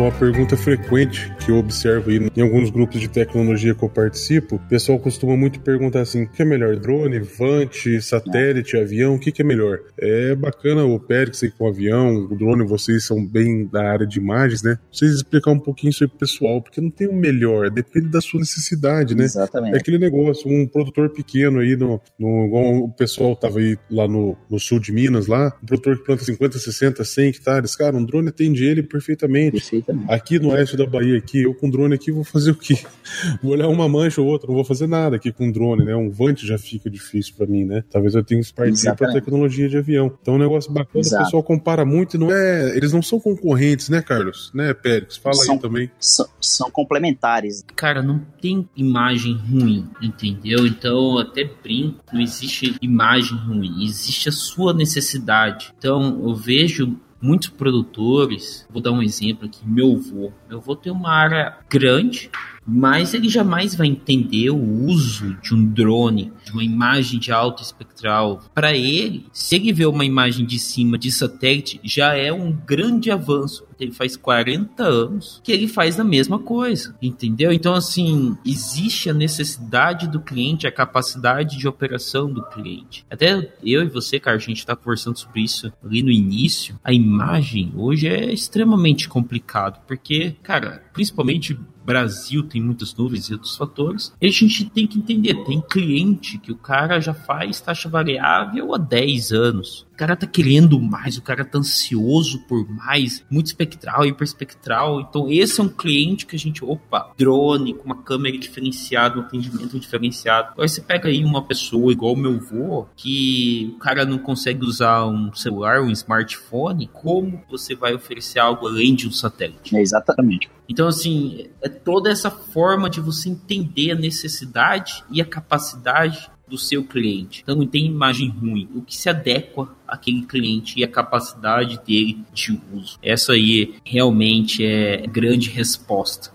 Uma pergunta frequente que eu observo aí em alguns grupos de tecnologia que eu participo. O pessoal costuma muito perguntar assim: o que é melhor? Drone, vante, satélite, avião? O que, que é melhor? É bacana o Périx aí com o avião, o drone, vocês são bem da área de imagens, né? Vocês explicar um pouquinho isso aí pro pessoal, porque não tem o melhor, depende da sua necessidade, né? Exatamente. É aquele negócio, um produtor pequeno aí, no, no, igual o pessoal tava aí lá no, no sul de Minas, lá, um produtor que planta 50, 60, 100 hectares, cara, um drone atende ele perfeitamente. Perfeitamente. Aqui no oeste da Bahia, aqui, eu com drone aqui vou fazer o quê? Vou olhar uma mancha ou outra, não vou fazer nada aqui com drone, né? Um vante já fica difícil para mim, né? Talvez eu tenha que partir para tecnologia de avião. Então, um negócio bacana, Exato. o pessoal compara muito e não é. Eles não são concorrentes, né, Carlos? Né, Pérez? Fala são, aí também. São, são complementares. Cara, não tem imagem ruim, entendeu? Então, até brinco, não existe imagem ruim, existe a sua necessidade. Então, eu vejo muitos produtores, vou dar um exemplo aqui, meu avô. Meu avô tem uma área grande, mas ele jamais vai entender o uso de um drone, de uma imagem de alto espectral. Para ele, se ele vê uma imagem de cima de satélite, já é um grande avanço. Ele faz 40 anos que ele faz a mesma coisa, entendeu? Então, assim, existe a necessidade do cliente, a capacidade de operação do cliente. Até eu e você, cara, a gente está conversando sobre isso ali no início. A imagem hoje é extremamente complicado, porque, cara, principalmente Brasil tem muitas nuvens e outros fatores, e a gente tem que entender, tem cliente que o cara já faz taxa variável há 10 anos. O cara tá querendo mais, o cara tá ansioso por mais, muito espectral, hiperespectral. Então, esse é um cliente que a gente, opa, drone com uma câmera diferenciada, um atendimento diferenciado. Agora você pega aí uma pessoa igual o meu avô, que o cara não consegue usar um celular, um smartphone, como você vai oferecer algo além de um satélite? É exatamente. Então, assim, é toda essa forma de você entender a necessidade e a capacidade do seu cliente. Então, não tem imagem ruim. O que se adequa àquele cliente e a capacidade dele de uso. Essa aí realmente é grande resposta.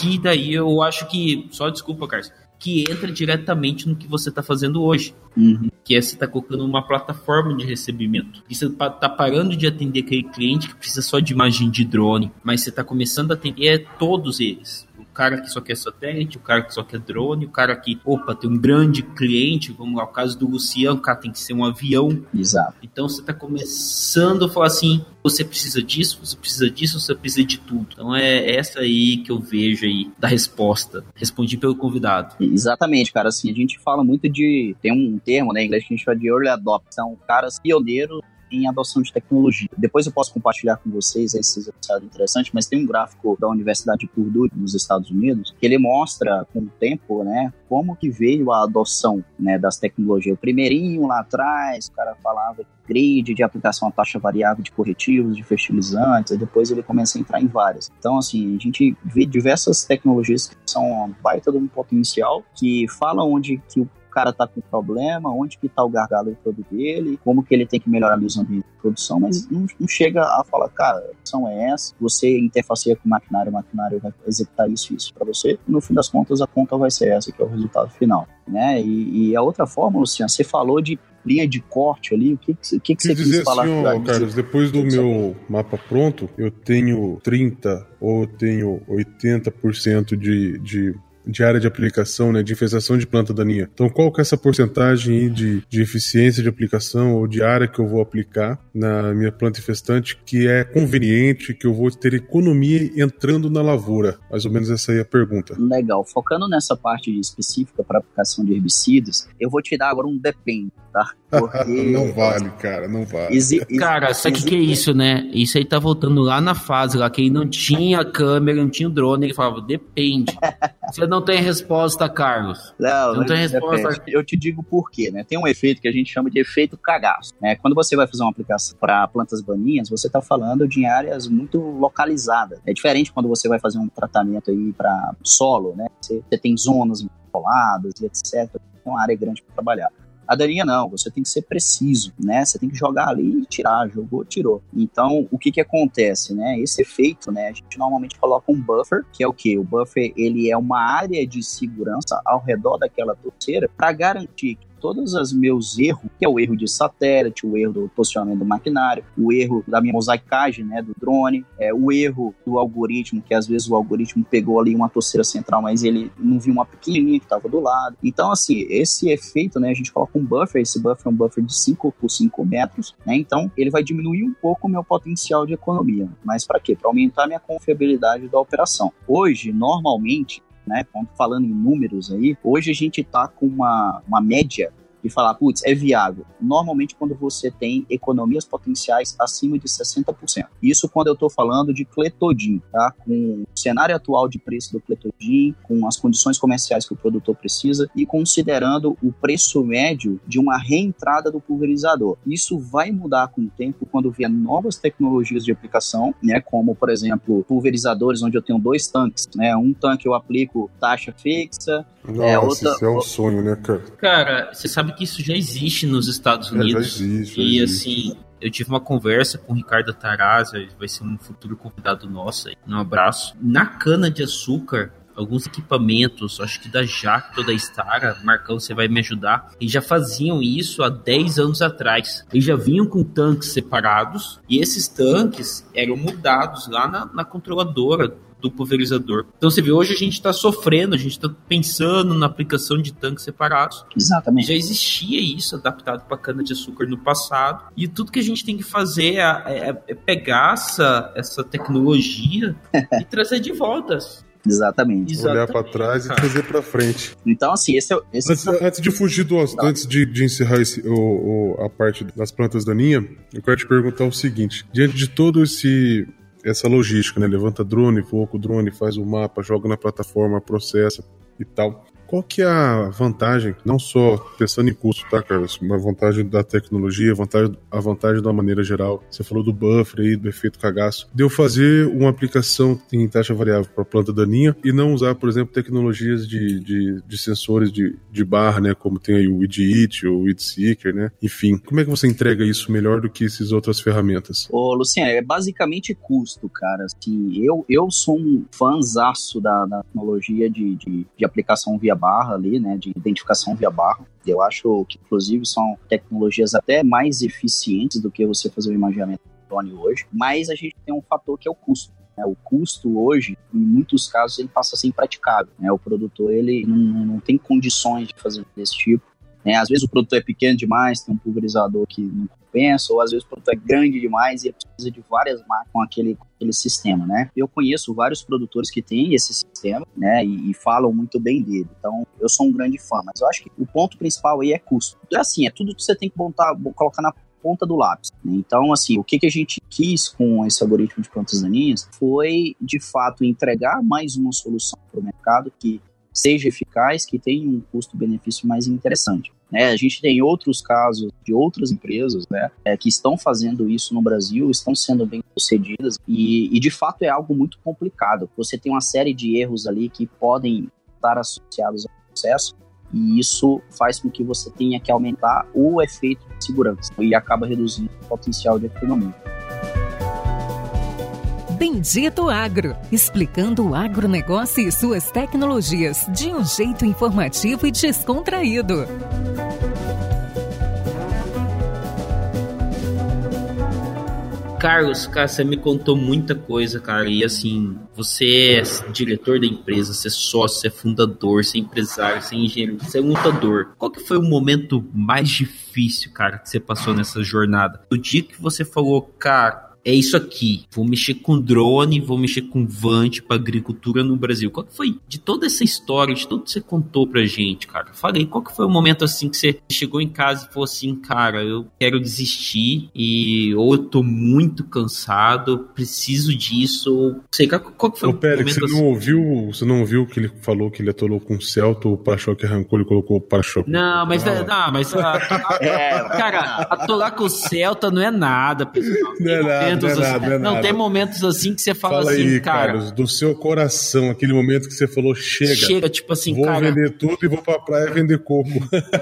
Que daí eu acho que. Só desculpa, Carlos que entra diretamente no que você está fazendo hoje. Uhum. Que é você está colocando uma plataforma de recebimento. E você está parando de atender aquele cliente que precisa só de imagem de drone, mas você está começando a atender todos eles cara que só quer satélite, o cara que só quer drone, o cara que, opa, tem um grande cliente, vamos lá, o caso do Luciano, o cara tem que ser um avião. Exato. Então você está começando a falar assim, você precisa disso, você precisa disso, você precisa de tudo. Então é essa aí que eu vejo aí da resposta. Respondi pelo convidado. Exatamente, cara, assim, a gente fala muito de, tem um termo, né, em inglês que a gente chama de early adopter, são caras pioneiros em adoção de tecnologia. Depois eu posso compartilhar com vocês, aí vocês interessante, mas tem um gráfico da Universidade de Purdue, nos Estados Unidos, que ele mostra com o tempo, né, como que veio a adoção, né, das tecnologias. O primeirinho lá atrás, o cara falava grid, de aplicação a taxa variável de corretivos, de fertilizantes, e depois ele começa a entrar em várias. Então, assim, a gente vê diversas tecnologias que são baita de um potencial, que fala onde que o cara tá com problema, onde que tá o gargalo do produto dele, como que ele tem que melhorar os ambientes de produção, mas não, não, chega a falar, cara, a opção é essa, você interfaceia com o maquinário, o maquinário vai executar isso e isso para você, no fim das contas a conta vai ser essa, que é o resultado final, né? E, e a outra forma, Luciano, você falou de linha de corte ali, o que, que, que, que você quis dizer falar? Assim, ó, Carlos, depois do meu mapa pronto, eu tenho 30 ou tenho 80% de, de de área de aplicação, né, de infestação de planta daninha. Então, qual que é essa porcentagem de, de eficiência de aplicação ou de área que eu vou aplicar na minha planta infestante que é conveniente, que eu vou ter economia entrando na lavoura? Mais ou menos essa aí é a pergunta. Legal. Focando nessa parte específica para aplicação de herbicidas, eu vou te dar agora um depende, tá? Porque... não vale, cara, não vale. Exi cara, sabe o que, que é isso, né? Isso aí tá voltando lá na fase lá, que ele não tinha câmera, não tinha drone, ele falava, depende. Você não tem resposta, Carlos. Não, não tem resposta. Eu te digo por quê, né? Tem um efeito que a gente chama de efeito cagaço. Né? Quando você vai fazer uma aplicação para plantas baninhas, você está falando de áreas muito localizadas. É diferente quando você vai fazer um tratamento aí para solo, né? Você, você tem zonas isoladas, etc. É uma área grande para trabalhar. A daninha não, você tem que ser preciso, né? Você tem que jogar ali e tirar, jogou, tirou. Então, o que que acontece, né? Esse efeito, né? A gente normalmente coloca um buffer, que é o que? O buffer, ele é uma área de segurança ao redor daquela torceira para garantir que todos os meus erros, que é o erro de satélite, o erro do posicionamento do maquinário, o erro da minha mosaicagem, né, do drone, é, o erro do algoritmo, que às vezes o algoritmo pegou ali uma torceira central, mas ele não viu uma pequenininha que estava do lado. Então, assim, esse efeito, né, a gente coloca um buffer, esse buffer é um buffer de 5 por 5 metros, né, então ele vai diminuir um pouco o meu potencial de economia. Mas para quê? Para aumentar a minha confiabilidade da operação. Hoje, normalmente, né, falando em números aí, hoje a gente está com uma, uma média e falar, putz, é viável. Normalmente quando você tem economias potenciais acima de 60%. Isso quando eu estou falando de cletodin, tá? Com o cenário atual de preço do cletodin, com as condições comerciais que o produtor precisa e considerando o preço médio de uma reentrada do pulverizador. Isso vai mudar com o tempo quando vier novas tecnologias de aplicação, né? Como, por exemplo, pulverizadores onde eu tenho dois tanques, né? Um tanque eu aplico taxa fixa, Nossa, é, outra... isso é um sonho, né, cara? Cara, você sabe que isso já existe nos Estados Unidos. É, já existe, já e existe. assim, eu tive uma conversa com o Ricardo Tarazza, vai ser um futuro convidado nosso aí. Um abraço. Na cana de açúcar, alguns equipamentos, acho que da Jacto da Stara, Marcão, você vai me ajudar, e já faziam isso há 10 anos atrás. Eles já vinham com tanques separados, e esses tanques eram mudados lá na, na controladora do pulverizador. Então você vê, hoje a gente está sofrendo, a gente está pensando na aplicação de tanques separados. Exatamente. Já existia isso adaptado para cana-de-açúcar no passado. E tudo que a gente tem que fazer é, é, é pegar essa, essa tecnologia e trazer de volta. Exatamente. Exatamente. Olhar para trás e trazer para frente. Então, assim, esse é, esse antes, é... antes de fugir do assunto, antes de, de encerrar esse, o, o, a parte das plantas daninhas, eu quero te perguntar o seguinte: diante de todo esse essa logística, né? Levanta drone, voa com o drone, faz o mapa, joga na plataforma, processa e tal. Qual que é a vantagem, não só pensando em custo, tá, Carlos? Uma vantagem da tecnologia, a vantagem, a vantagem de uma maneira geral. Você falou do buffer aí, do efeito cagaço. De eu fazer uma aplicação em taxa variável para planta daninha e não usar, por exemplo, tecnologias de, de, de sensores de, de barra, né? Como tem aí o WeedIt, o WeedSeeker, né? Enfim, como é que você entrega isso melhor do que essas outras ferramentas? Ô, Luciano, é basicamente custo, cara. Assim, eu, eu sou um fãzaço da, da tecnologia de, de, de aplicação via barra ali, né, de identificação via barra. Eu acho que, inclusive, são tecnologias até mais eficientes do que você fazer o imaginamento drone hoje, mas a gente tem um fator que é o custo. Né? O custo hoje, em muitos casos, ele passa a ser impraticável. Né? O produtor ele não, não tem condições de fazer desse tipo. Né? Às vezes o produtor é pequeno demais, tem um pulverizador que não compensa, ou às vezes o produtor é grande demais e ele precisa de várias máquinas com aquele, com aquele sistema, né? Eu conheço vários produtores que têm esse sistema, né, e, e, falam muito bem dele. Então, eu sou um grande fã, mas eu acho que o ponto principal aí é custo. É assim, é tudo que você tem que montar, colocar na ponta do lápis. Né? Então, assim, o que, que a gente quis com esse algoritmo de plantas daninhas foi, de fato, entregar mais uma solução para o mercado que seja eficaz, que tenha um custo-benefício mais interessante. Né, a gente tem outros casos de outras empresas né, é, que estão fazendo isso no Brasil, estão sendo bem sucedidas e, e, de fato é algo muito complicado. Você tem uma série de erros ali que podem estar associados ao processo e isso faz com que você tenha que aumentar o efeito de segurança e acaba reduzindo o potencial de economia. Bendito Agro, explicando o agronegócio e suas tecnologias de um jeito informativo e descontraído. Carlos, cara, você me contou muita coisa, cara. E assim, você é diretor da empresa, você é sócio, você é fundador, você é empresário, você é engenheiro, você é lutador. Qual que foi o momento mais difícil, cara, que você passou nessa jornada? O dia que você falou, cara, é isso aqui. Vou mexer com drone, vou mexer com Vant para agricultura no Brasil. Qual que foi de toda essa história, de tudo que você contou pra gente, cara? Falei, qual que foi o momento assim que você chegou em casa e falou assim, cara, eu quero desistir e ou eu tô muito cansado, preciso disso, ou sei qual, qual que foi Ô, o pera, momento você assim? não ouviu, você não ouviu que ele falou que ele atolou com o Celta, o para-choque arrancou e colocou o para-choque. Não, mas ah. não, mas a, é, cara, atolar com o Celta não é nada, pessoal. Não é nada momentos não, é assim, é não tem momentos assim que você fala, fala assim, aí, cara. Carlos, do seu coração, aquele momento que você falou, chega. Chega, tipo assim, vou cara. Vou vender tudo e vou pra praia vender coco.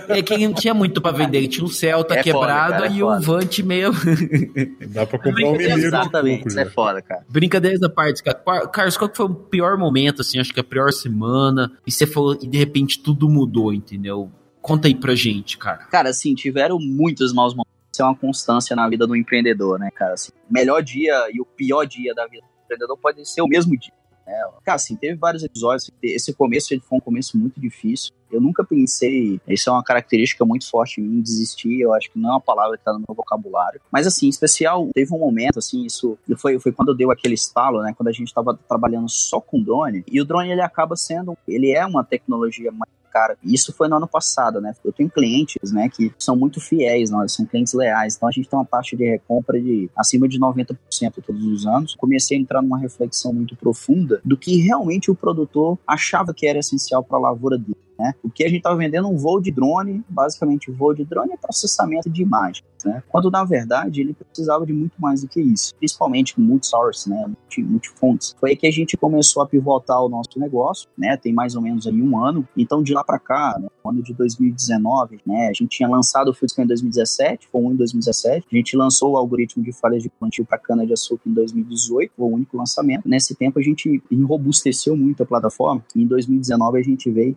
É que não tinha muito pra vender. Tinha um Celta é quebrado foda, cara, é e um Vante meio. Dá pra comprar um mineiro. Exatamente, coco, isso é foda, cara. Brincadeiras da parte, cara. Carlos, qual que foi o pior momento, assim? Acho que a pior semana. E você falou, e de repente tudo mudou, entendeu? Conta aí pra gente, cara. Cara, assim, tiveram muitos maus momentos. É uma constância na vida do empreendedor, né, cara? Assim, o melhor dia e o pior dia da vida do empreendedor pode ser o mesmo dia. Né? Cara, assim, teve vários episódios. Esse começo ele foi um começo muito difícil. Eu nunca pensei, isso é uma característica muito forte em mim, desistir, eu acho que não é uma palavra que tá no meu vocabulário. Mas assim, em especial, teve um momento, assim, isso foi, foi quando deu aquele estalo, né, quando a gente tava trabalhando só com drone, e o drone ele acaba sendo, ele é uma tecnologia mais cara. Isso foi no ano passado, né? Eu tenho clientes, né, que são muito fiéis, nós são clientes leais. Então a gente tem uma taxa de recompra de acima de 90% todos os anos. Comecei a entrar numa reflexão muito profunda do que realmente o produtor achava que era essencial para a lavoura dele. Né? O que a gente estava vendendo um voo de drone, basicamente o voo de drone é processamento de imagens, né? Quando na verdade ele precisava de muito mais do que isso, principalmente multi-source, né? Multifontes. Foi aí que a gente começou a pivotar o nosso negócio, né? Tem mais ou menos aí um ano. Então de lá para cá, né? no ano de 2019, né? A gente tinha lançado o Fieldscan em 2017, foi um em 2017. A gente lançou o algoritmo de falhas de plantio para cana de açúcar em 2018, foi o único lançamento. Nesse tempo a gente robusteceu muito a plataforma e em 2019 a gente veio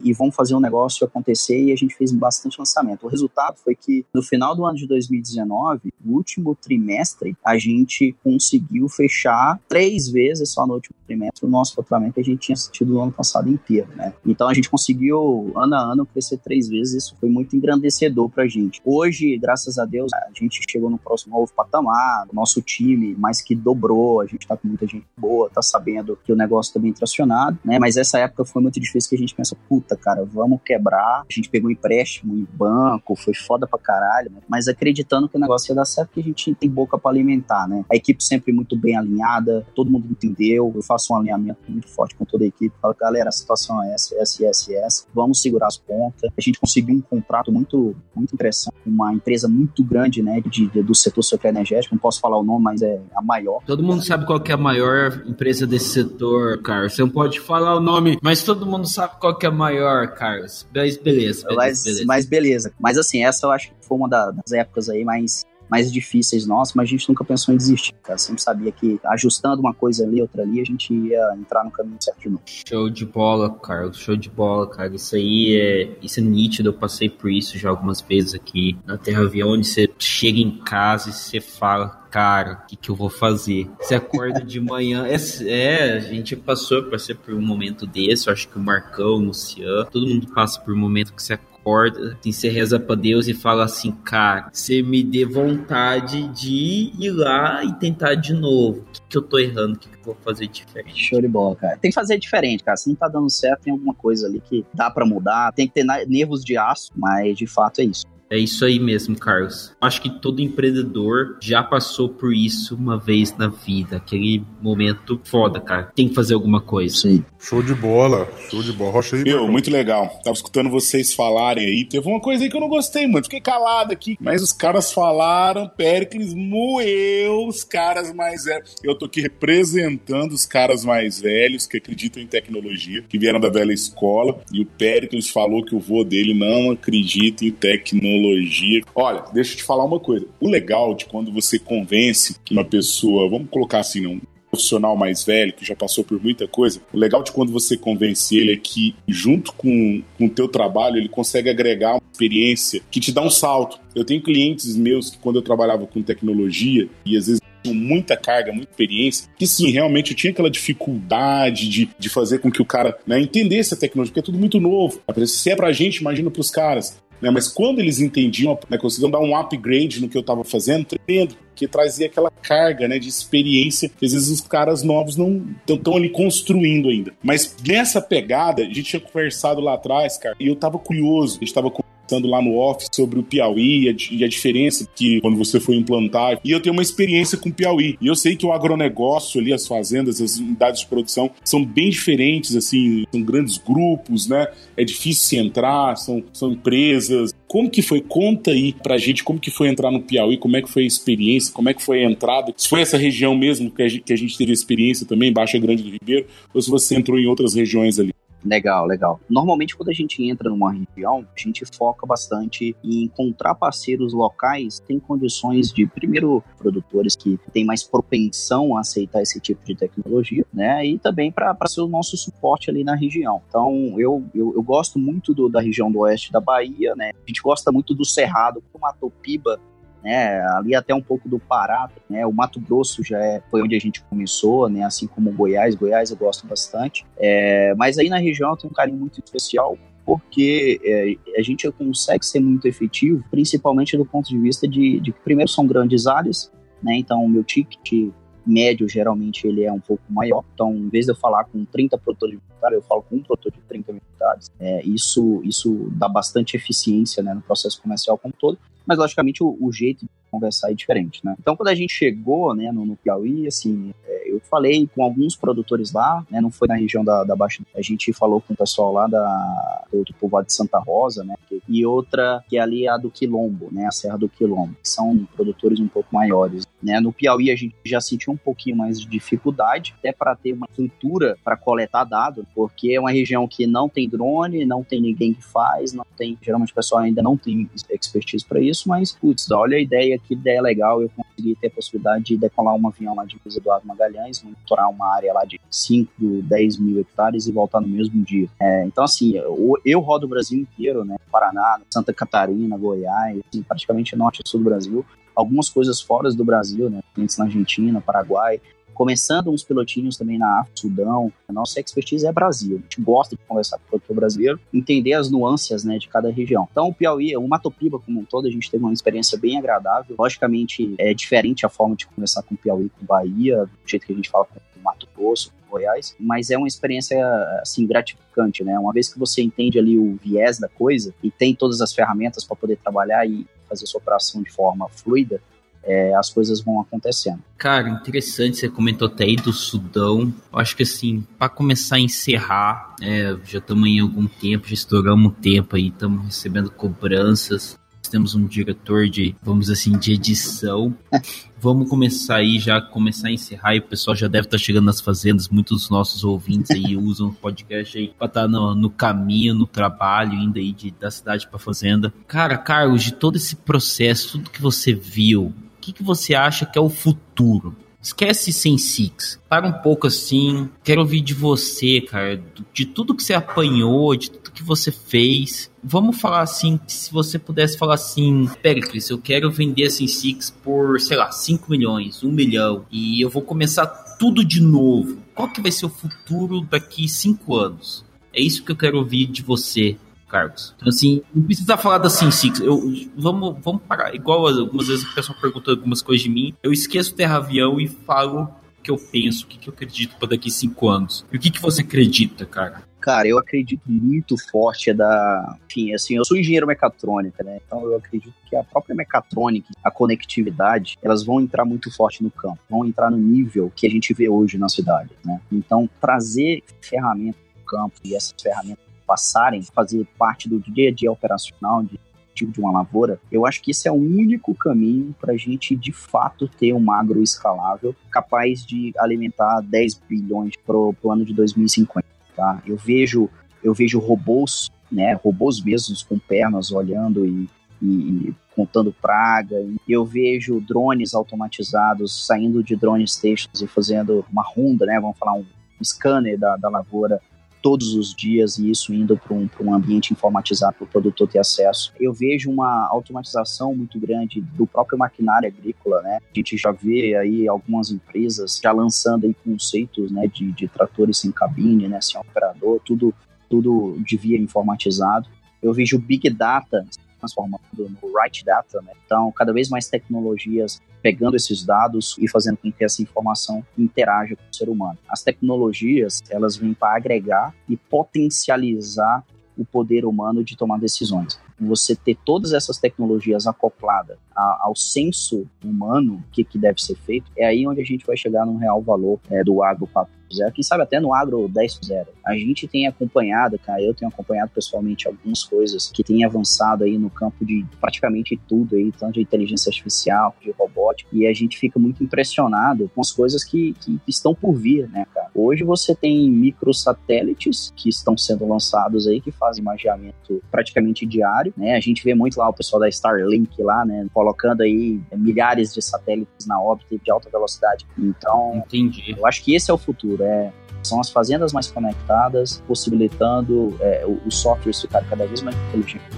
e vão fazer um negócio acontecer e a gente fez bastante lançamento. O resultado foi que no final do ano de 2019, no último trimestre, a gente conseguiu fechar três vezes só no último trimestre o nosso faturamento que a gente tinha tido no ano passado inteiro, né? Então a gente conseguiu ano a ano crescer três vezes, isso foi muito engrandecedor pra gente. Hoje, graças a Deus, a gente chegou no próximo novo patamar, nosso time mais que dobrou, a gente tá com muita gente boa, tá sabendo que o negócio tá bem tracionado, né? Mas essa época foi muito difícil que a gente pensa, puta, cara, vamos quebrar. A gente pegou empréstimo em banco, foi foda pra caralho, mas acreditando que o negócio ia dar certo, que a gente tem boca para alimentar, né? A equipe sempre muito bem alinhada, todo mundo entendeu. Eu faço um alinhamento muito forte com toda a equipe. Falo, galera, a situação é essa, essa, essa, essa. Vamos segurar as pontas. A gente conseguiu um contrato muito, muito interessante com uma empresa muito grande, né, de, de, do setor energético. Não posso falar o nome, mas é a maior. Todo mundo sabe qual é a maior empresa desse setor, cara. Você não pode falar o nome, mas todo mundo sabe qual é a maior Carlos. Mas beleza, beleza. Mas beleza. Mas assim, essa eu acho que foi uma das épocas aí mais mais difíceis nossos, mas a gente nunca pensou em desistir, cara. Sempre sabia que ajustando uma coisa ali, outra ali, a gente ia entrar no caminho certo de novo. Show de bola, Carlos. Show de bola, cara. Isso aí é, isso é nítido. Eu passei por isso já algumas vezes aqui na Terra Avião, onde você chega em casa e você fala, cara, o que, que eu vou fazer? Você acorda de manhã. É, é, a gente passou, passei por um momento desse. Eu acho que o Marcão, o Luciano, todo mundo passa por um momento que você acorda, assim, você reza pra Deus e fala assim, cara, você me dê vontade de ir lá e tentar de novo. O que, que eu tô errando? O que, que eu vou fazer diferente? Show de bola, cara. Tem que fazer diferente, cara. Se não tá dando certo, tem alguma coisa ali que dá para mudar. Tem que ter nervos de aço, mas de fato é isso. É isso aí mesmo, Carlos. Acho que todo empreendedor já passou por isso uma vez na vida. Aquele momento foda, cara. Tem que fazer alguma coisa. Sim. Show de bola, show de bola. Rocha aí, Meu, muito legal. Tava escutando vocês falarem aí. Teve uma coisa aí que eu não gostei muito. Fiquei calado aqui. Mas os caras falaram, Pericles moeu os caras mais velhos. Eu tô aqui representando os caras mais velhos que acreditam em tecnologia, que vieram da velha escola. E o Pericles falou que o vô dele não acredita em tecnologia tecnologia. Olha, deixa eu te falar uma coisa. O legal de quando você convence uma pessoa, vamos colocar assim, um profissional mais velho, que já passou por muita coisa, o legal de quando você convence ele é que, junto com, com o teu trabalho, ele consegue agregar uma experiência que te dá um salto. Eu tenho clientes meus que, quando eu trabalhava com tecnologia, e às vezes com muita carga, muita experiência, que sim, realmente eu tinha aquela dificuldade de, de fazer com que o cara né, entendesse a tecnologia, porque é tudo muito novo. Se é pra gente, imagina pros caras. Né? Mas quando eles entendiam, né, conseguiam dar um upgrade no que eu estava fazendo, tremendo, que trazia aquela carga né, de experiência que às vezes os caras novos não estão ali construindo ainda. Mas nessa pegada, a gente tinha conversado lá atrás, cara, e eu estava curioso, a gente estava conversando lá no office sobre o Piauí e a, e a, diferença que quando você foi implantar. E eu tenho uma experiência com o Piauí. E eu sei que o agronegócio ali, as fazendas, as unidades de produção são bem diferentes, assim, são grandes grupos, né? É difícil se entrar, são, são empresas. Como que foi? Conta aí pra gente como que foi entrar no Piauí, como é que foi a experiência, como é que foi a entrada. Se foi essa região mesmo que a gente, que a gente teve experiência também, Baixa Grande do Ribeiro, ou se você entrou em outras regiões ali. Legal, legal. Normalmente, quando a gente entra numa região, a gente foca bastante em encontrar parceiros locais que têm condições de, primeiro, produtores que têm mais propensão a aceitar esse tipo de tecnologia, né? E também para ser o nosso suporte ali na região. Então, eu, eu, eu gosto muito do, da região do oeste da Bahia, né? A gente gosta muito do Cerrado, como a Topiba né, ali até um pouco do Pará, né, o Mato Grosso já é, foi onde a gente começou, né, assim como Goiás, Goiás eu gosto bastante, é, mas aí na região tem um carinho muito especial, porque é, a gente consegue ser muito efetivo, principalmente do ponto de vista de, de que primeiro são grandes áreas, né, então o meu ticket médio, geralmente, ele é um pouco maior. Então, em vez de eu falar com 30 produtores de hectare, eu falo com um produtor de 30 mil. É, isso, isso dá bastante eficiência né, no processo comercial como todo mas logicamente o, o, jeito conversar é diferente, né? Então, quando a gente chegou, né, no, no Piauí, assim, é, eu falei com alguns produtores lá, né, não foi na região da, da Baixa, a gente falou com o pessoal lá da, do, do povoado de Santa Rosa, né, e outra que é ali a do Quilombo, né, a Serra do Quilombo, que são produtores um pouco maiores. Né? No Piauí a gente já sentiu um pouquinho mais de dificuldade, até para ter uma estrutura para coletar dados, porque é uma região que não tem drone, não tem ninguém que faz, não tem, geralmente o pessoal ainda não tem expertise para isso, mas putz, olha a ideia, que ideia legal, eu consegui ter a possibilidade de decolar um avião lá de Eduardo Magalhães, monitorar uma área lá de 5, 10 mil hectares e voltar no mesmo dia. É, então assim, eu, eu rodo o Brasil inteiro, né? Paraná, Santa Catarina, Goiás, assim, praticamente norte e sul do Brasil, algumas coisas fora do Brasil, né? Clientes na Argentina, Paraguai, começando uns pilotinhos também na África, Sudão. A nossa expertise é Brasil. A gente gosta de conversar com o produtor brasileiro, entender as nuances né, de cada região. Então, o Piauí, o Matopiba como um todo, a gente teve uma experiência bem agradável. Logicamente, é diferente a forma de conversar com o Piauí, com Bahia, do jeito que a gente fala com o Mato Grosso, Goiás, mas é uma experiência, assim, gratificante, né? Uma vez que você entende ali o viés da coisa e tem todas as ferramentas para poder trabalhar e fazer sua operação de forma fluida, é, as coisas vão acontecendo. Cara, interessante, você comentou até aí do Sudão. Eu acho que assim, para começar a encerrar, é, já estamos em algum tempo, já estouramos um tempo aí, estamos recebendo cobranças temos um diretor de, vamos assim, de edição. Vamos começar aí, já começar a encerrar e o pessoal já deve estar chegando nas fazendas. Muitos dos nossos ouvintes aí usam o podcast aí para estar tá no, no, caminho, no trabalho, indo aí de, da cidade para fazenda. Cara, Carlos, de todo esse processo, tudo que você viu, o que, que você acha que é o futuro? Esquece sem Six. Para um pouco assim. Quero ouvir de você, cara. De tudo que você apanhou, de tudo que você fez. Vamos falar assim, se você pudesse falar assim, Pericles, eu quero vender a Six por, sei lá, 5 milhões, 1 milhão. E eu vou começar tudo de novo. Qual que vai ser o futuro daqui 5 anos? É isso que eu quero ouvir de você Carlos. Então, assim, não precisa falar da Sin Six. Eu, vamos, vamos parar. Igual algumas vezes o pessoal pergunta algumas coisas de mim, eu esqueço o Terra-avião e falo o que eu penso, o que, que eu acredito para daqui cinco anos. E o que, que você acredita, cara? Cara, eu acredito muito forte da. Enfim, assim, eu sou engenheiro mecatrônica, né? Então eu acredito que a própria mecatrônica, a conectividade, elas vão entrar muito forte no campo, vão entrar no nível que a gente vê hoje na cidade, né? Então, trazer ferramentas no campo e essas ferramentas passarem fazer parte do dia a dia operacional de de uma lavoura, eu acho que esse é o único caminho para a gente de fato ter um agro escalável capaz de alimentar 10 bilhões para o ano de 2050. Tá? Eu vejo eu vejo robôs, né, robôs mesmos com pernas olhando e, e, contando praga. Eu vejo drones automatizados saindo de drones textos e fazendo uma ronda, né, vamos falar um scanner da, da lavoura todos os dias e isso indo para um, um ambiente informatizado para o produtor ter acesso. Eu vejo uma automatização muito grande do próprio maquinário agrícola, né? A gente já vê aí algumas empresas já lançando aí conceitos, né, de, de tratores sem cabine, né, sem operador, tudo tudo de via informatizado. Eu vejo Big Data transformando no right data, né? Então, cada vez mais tecnologias pegando esses dados e fazendo com que essa informação interaja com o ser humano. As tecnologias, elas vêm para agregar e potencializar o poder humano de tomar decisões. Você ter todas essas tecnologias acopladas ao senso humano, o que, que deve ser feito, é aí onde a gente vai chegar num real valor é, do agro 4.0, quem sabe até no agro 10.0. A gente tem acompanhado, cara, eu tenho acompanhado pessoalmente algumas coisas que têm avançado aí no campo de praticamente tudo aí, tanto de inteligência artificial, de robótica, e a gente fica muito impressionado com as coisas que, que estão por vir, né, cara? Hoje você tem microsatélites que estão sendo lançados aí, que fazem imageamento praticamente diário, né? A gente vê muito lá o pessoal da Starlink lá, né? Colocando aí milhares de satélites na órbita de alta velocidade. Então, Entendi. eu acho que esse é o futuro, é são as fazendas mais conectadas, possibilitando é, os softwares ficarem cada vez mais inteligentes.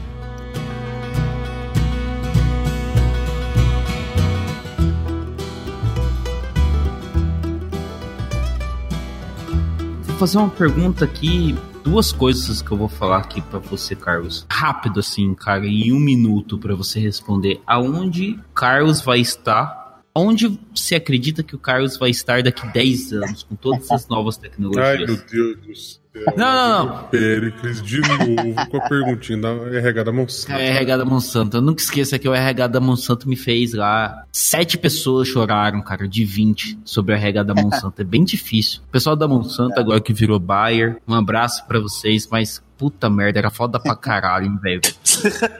Vou fazer uma pergunta aqui, duas coisas que eu vou falar aqui pra você, Carlos. Rápido assim, cara, em um minuto pra você responder. Aonde Carlos vai estar? Onde você acredita que o Carlos vai estar daqui 10 anos com todas essas novas Ai, tecnologias? meu Deus do céu. Não, não, não. Péricles, de novo, com a perguntinha da RH da Monsanto. É RH da Monsanto. Eu nunca esqueça que o RH da Monsanto me fez lá. Sete pessoas choraram, cara, de 20 sobre o RH da Monsanto. É bem difícil. O pessoal da Monsanto, agora que virou Bayer, um abraço pra vocês, mas puta merda, era foda pra caralho, hein, velho.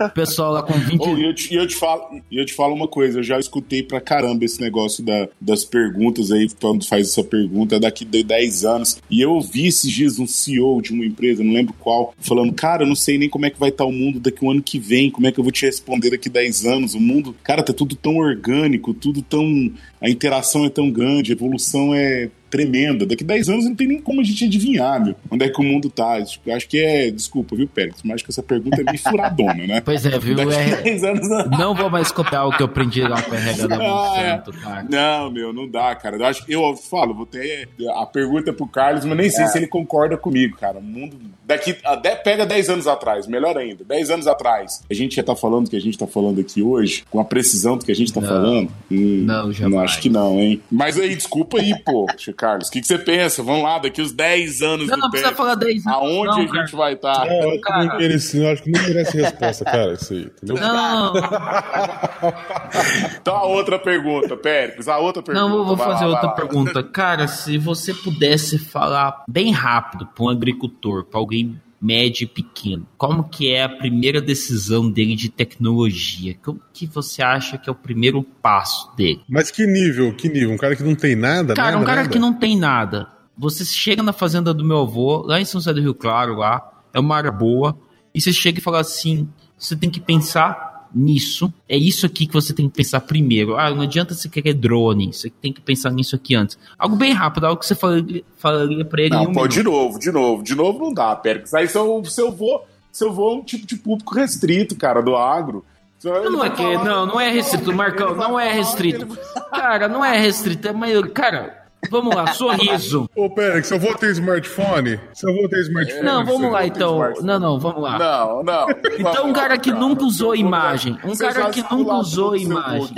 O pessoal lá com 20. Oh, e eu te, eu te falo, eu te falo uma coisa, eu já escutei pra caramba esse negócio da- das perguntas aí, quando faz essa pergunta, daqui de 10 anos. E eu ouvi esses dias um CEO de uma empresa, não lembro qual, falando, cara, eu não sei nem como é que vai estar o mundo daqui um ano que vem, como é que eu vou te responder daqui 10 anos. O mundo, cara, tá tudo tão orgânico, tudo tão. A interação é tão grande, a evolução é tremenda. Daqui 10 anos não tem nem como a gente adivinhar, meu, onde é que o mundo tá. Tipo, eu acho que é. Desculpa, viu, Pérez? Mas acho que essa pergunta é meio furadona, né? Pois é, viu? Daqui É- 10 anos não. Não vou mais copiar o que eu aprendi lá com o RH da é. Monsanto, cara. Não, meu, não dá, cara. Eu acho eu falo, vou ter a pergunta pro Carlos, mas nem É. sei se ele concorda comigo, cara. O mundo daqui a de- pega 10 anos atrás, melhor ainda. 10 anos atrás. A gente já tá falando o que a gente tá falando aqui hoje, com a precisão do que a gente tá Não. falando. Hum, Não, jamais. acho que não, hein? Mas aí, desculpa aí, pô, Carlos. O que, que você pensa? Vamos lá, daqui os 10 anos Não, do não precisa tempo, falar 10 anos. Aonde não, a cara. gente vai estar? É, eu acho que Cara. não merece, eu acho que não merece resposta, cara, isso aí, entendeu? Não, Então a outra pergunta, Pérez, a outra pergunta. não, eu vou lá, fazer vai outra lá. pergunta. Cara, se você pudesse falar bem rápido para um agricultor, para alguém médio e pequeno, como que é a primeira decisão dele de tecnologia? Como que você acha que é o primeiro passo dele? Mas que nível, que nível? Um cara que não tem nada, Cara, nada, um cara nada? que não tem nada. Você chega na fazenda do meu avô, lá em São José do Rio Claro, lá, é uma área boa, e você chega e fala assim: você tem que pensar nisso, é isso aqui que você tem que pensar primeiro. Ah, não adianta você querer drone, você tem que pensar nisso aqui antes. Algo bem rápido, algo que você falaria, falaria pra ele Não, um pô, de novo, de novo, de novo não dá, Pérez. Aí se eu, se eu vou, se eu vou um tipo de público restrito, cara, do agro. Não, não é que, não, não é restrito, Marcão, não é restrito. Cara, não é restrito, é maior. Cara, vamos lá, sorriso. Ô, pera, que se eu vou ter smartphone, se eu vou ter smartphone... Não, vamos lá então. Não, não, vamos lá. Não, não. Então, um cara que nunca usou imagem. Um cara que nunca usou imagem.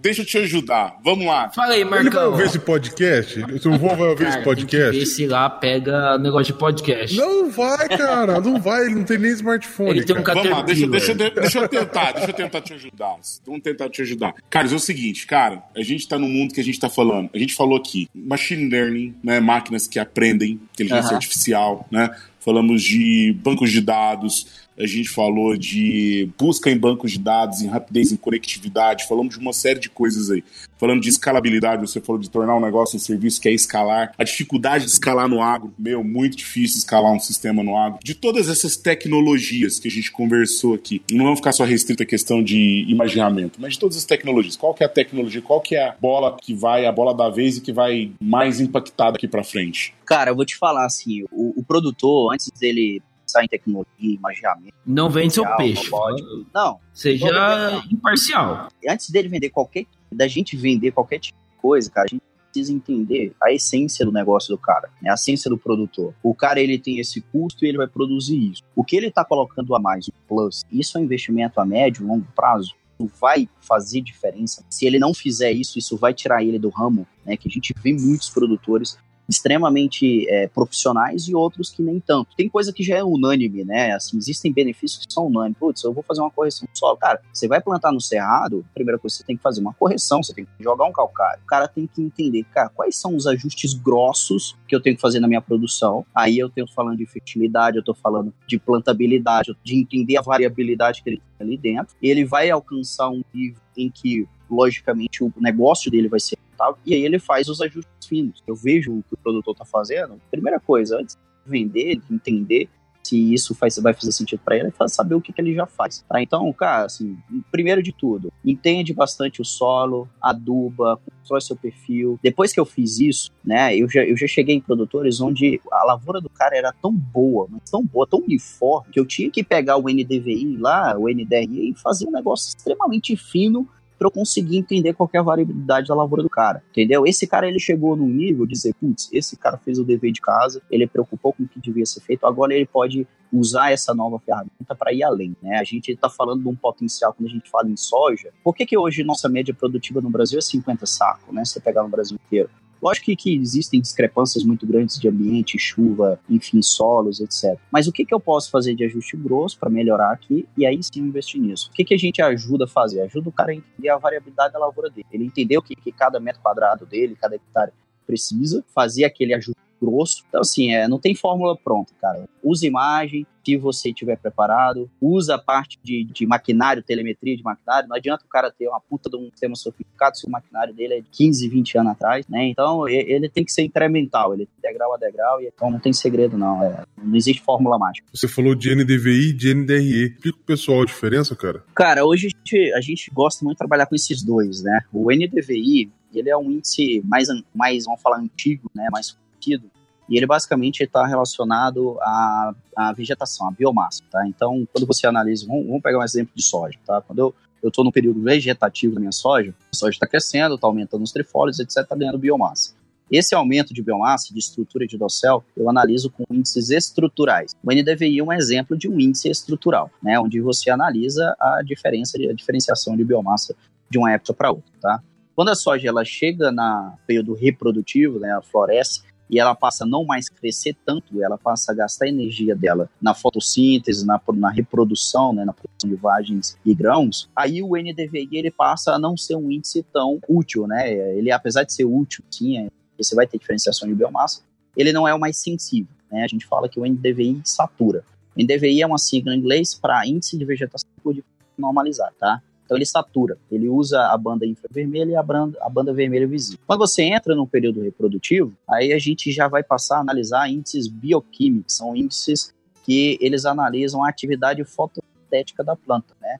Deixa eu te ajudar. Vamos lá. Fala aí, Ele vai Marcão. ouvir esse podcast? Se eu vou vai ouvir esse Cara, tem que podcast? ver se lá pega negócio de podcast. Não vai, cara, não vai, ele não tem nem smartphone. Ele tem um. Vamos lá, deixa, deixa, deixa eu tentar, deixa eu tentar te ajudar. Vamos tentar te ajudar. Carlos, é o seguinte, cara, a gente tá no mundo que a gente tá falando. A gente falou aqui, machine learning, né, máquinas que aprendem, inteligência Aham. artificial, né? Falamos de bancos de dados, a gente falou de busca em bancos de dados, em rapidez, em conectividade, falamos de uma série de coisas aí. Falando de escalabilidade, você falou de tornar um negócio um serviço que é escalar. A dificuldade de escalar no agro, meu, muito difícil escalar um sistema no agro. De todas essas tecnologias que a gente conversou aqui, não vamos ficar só restrito à questão de imaginamento, mas de todas as tecnologias. Qual que é a tecnologia, qual que é a bola que vai, a bola da vez e que vai mais impactar daqui pra frente? Cara, eu vou te falar assim, o, o produtor, antes dele pensar em tecnologia, imaginamento, Não vende seu peixe. robótico. não, Seja imparcial. antes dele vender qualquer, da gente vender qualquer tipo de coisa, cara, a gente precisa entender a essência do negócio do cara, né? a essência do produtor. O cara, ele tem esse custo e ele vai produzir isso. O que ele tá colocando a mais, o plus, isso é um investimento a médio, longo prazo, vai fazer diferença. Se ele não fizer isso, isso vai tirar ele do ramo, né? Que a gente vê muitos produtores extremamente é, profissionais e outros que nem tanto. Tem coisa que já é unânime, né? Assim, existem benefícios que são unânimes. Putz, eu vou fazer uma correção do solo. Cara, você vai plantar no cerrado, a primeira coisa você tem que fazer uma correção, você tem que jogar um calcário. O cara tem que entender, cara, quais são os ajustes grossos que eu tenho que fazer na minha produção. Aí eu tenho falando de fertilidade, eu tô falando de plantabilidade, de entender a variabilidade que ele tem ali dentro. Ele vai alcançar um nível em que logicamente o negócio dele vai ser rentável, e aí ele faz os ajustes finos. Eu vejo o que o produtor está fazendo, primeira coisa, antes de vender, de entender se isso faz, vai fazer sentido para ele, é saber o que, que ele já faz. Tá? Então, cara, assim, primeiro de tudo, entende bastante o solo, aduba, constrói seu perfil. Depois que eu fiz isso, né, eu já, eu já cheguei em produtores onde a lavoura do cara era tão boa, mas tão boa, tão uniforme, que eu tinha que pegar o NDVI lá, o NDRI, e fazer um negócio extremamente fino para eu conseguir entender qual é a variabilidade da lavoura do cara, entendeu? Esse cara ele chegou num nível de dizer, putz, esse cara fez o dever de casa, ele preocupou com o que devia ser feito, agora ele pode usar essa nova ferramenta para ir além, né? A gente está falando de um potencial quando a gente fala em soja. Por que que hoje nossa média produtiva no Brasil é 50 sacos, né? Se você pegar no Brasil inteiro. Lógico que, que, existem discrepâncias muito grandes de ambiente, chuva, enfim, solos, etc. Mas o que, que eu posso fazer de ajuste grosso para melhorar aqui e aí sim investir nisso? O que, que a gente ajuda a fazer? Ajuda o cara a entender a variabilidade da lavoura dele. Ele entender o que, que cada metro quadrado dele, cada hectare precisa, fazer aquele ajuste grosso. Então, assim, é, não tem fórmula pronta, cara. Usa imagem, se você estiver preparado, usa a parte de, de maquinário, telemetria de maquinário. Não adianta o cara ter uma puta de um sistema sofisticado se o maquinário dele é de 15, 20 anos atrás, né? Então, ele tem que ser incremental, ele tem degrau a degrau, e então não tem segredo, não. É, não existe fórmula mágica. Você falou de NDVI e de NDRE. Explica pro pessoal a diferença, cara. Cara, hoje a gente, a gente gosta muito de trabalhar com esses dois, né? O NDVI, ele é um índice mais, mais vamos falar, antigo, né? Mais conhecido e ele basicamente está relacionado à, à vegetação, à biomassa, tá? Então, quando você analisa, vamos, vamos pegar um exemplo de soja, tá? Quando eu eu estou no período vegetativo da minha soja, a soja está crescendo, está aumentando os trifólios, etc., está ganhando biomassa. Esse aumento de biomassa, de estrutura de dossel, eu analiso com índices estruturais. O NDVI é um exemplo de um índice estrutural, né, onde você analisa a diferença, a diferenciação de biomassa de uma época para outra, tá? Quando a soja ela chega na período reprodutivo, né, ela floresce, e ela passa a não mais crescer tanto, ela passa a gastar a energia dela na fotossíntese, na, na reprodução, né, na produção de vagens e grãos, aí o NDVI ele passa a não ser um índice tão útil, né? Ele, apesar de ser útil, sim, é, você vai ter diferenciação de biomassa, ele não é o mais sensível, né? A gente fala que o NDVI satura. O NDVI é uma sigla em inglês para índice de vegetação por normalizar, tá? Então ele satura, ele usa a banda infravermelha e a banda, a banda vermelha visível. Quando você entra no período reprodutivo, aí a gente já vai passar a analisar índices bioquímicos, são índices que eles analisam a atividade fotossintética da planta, né?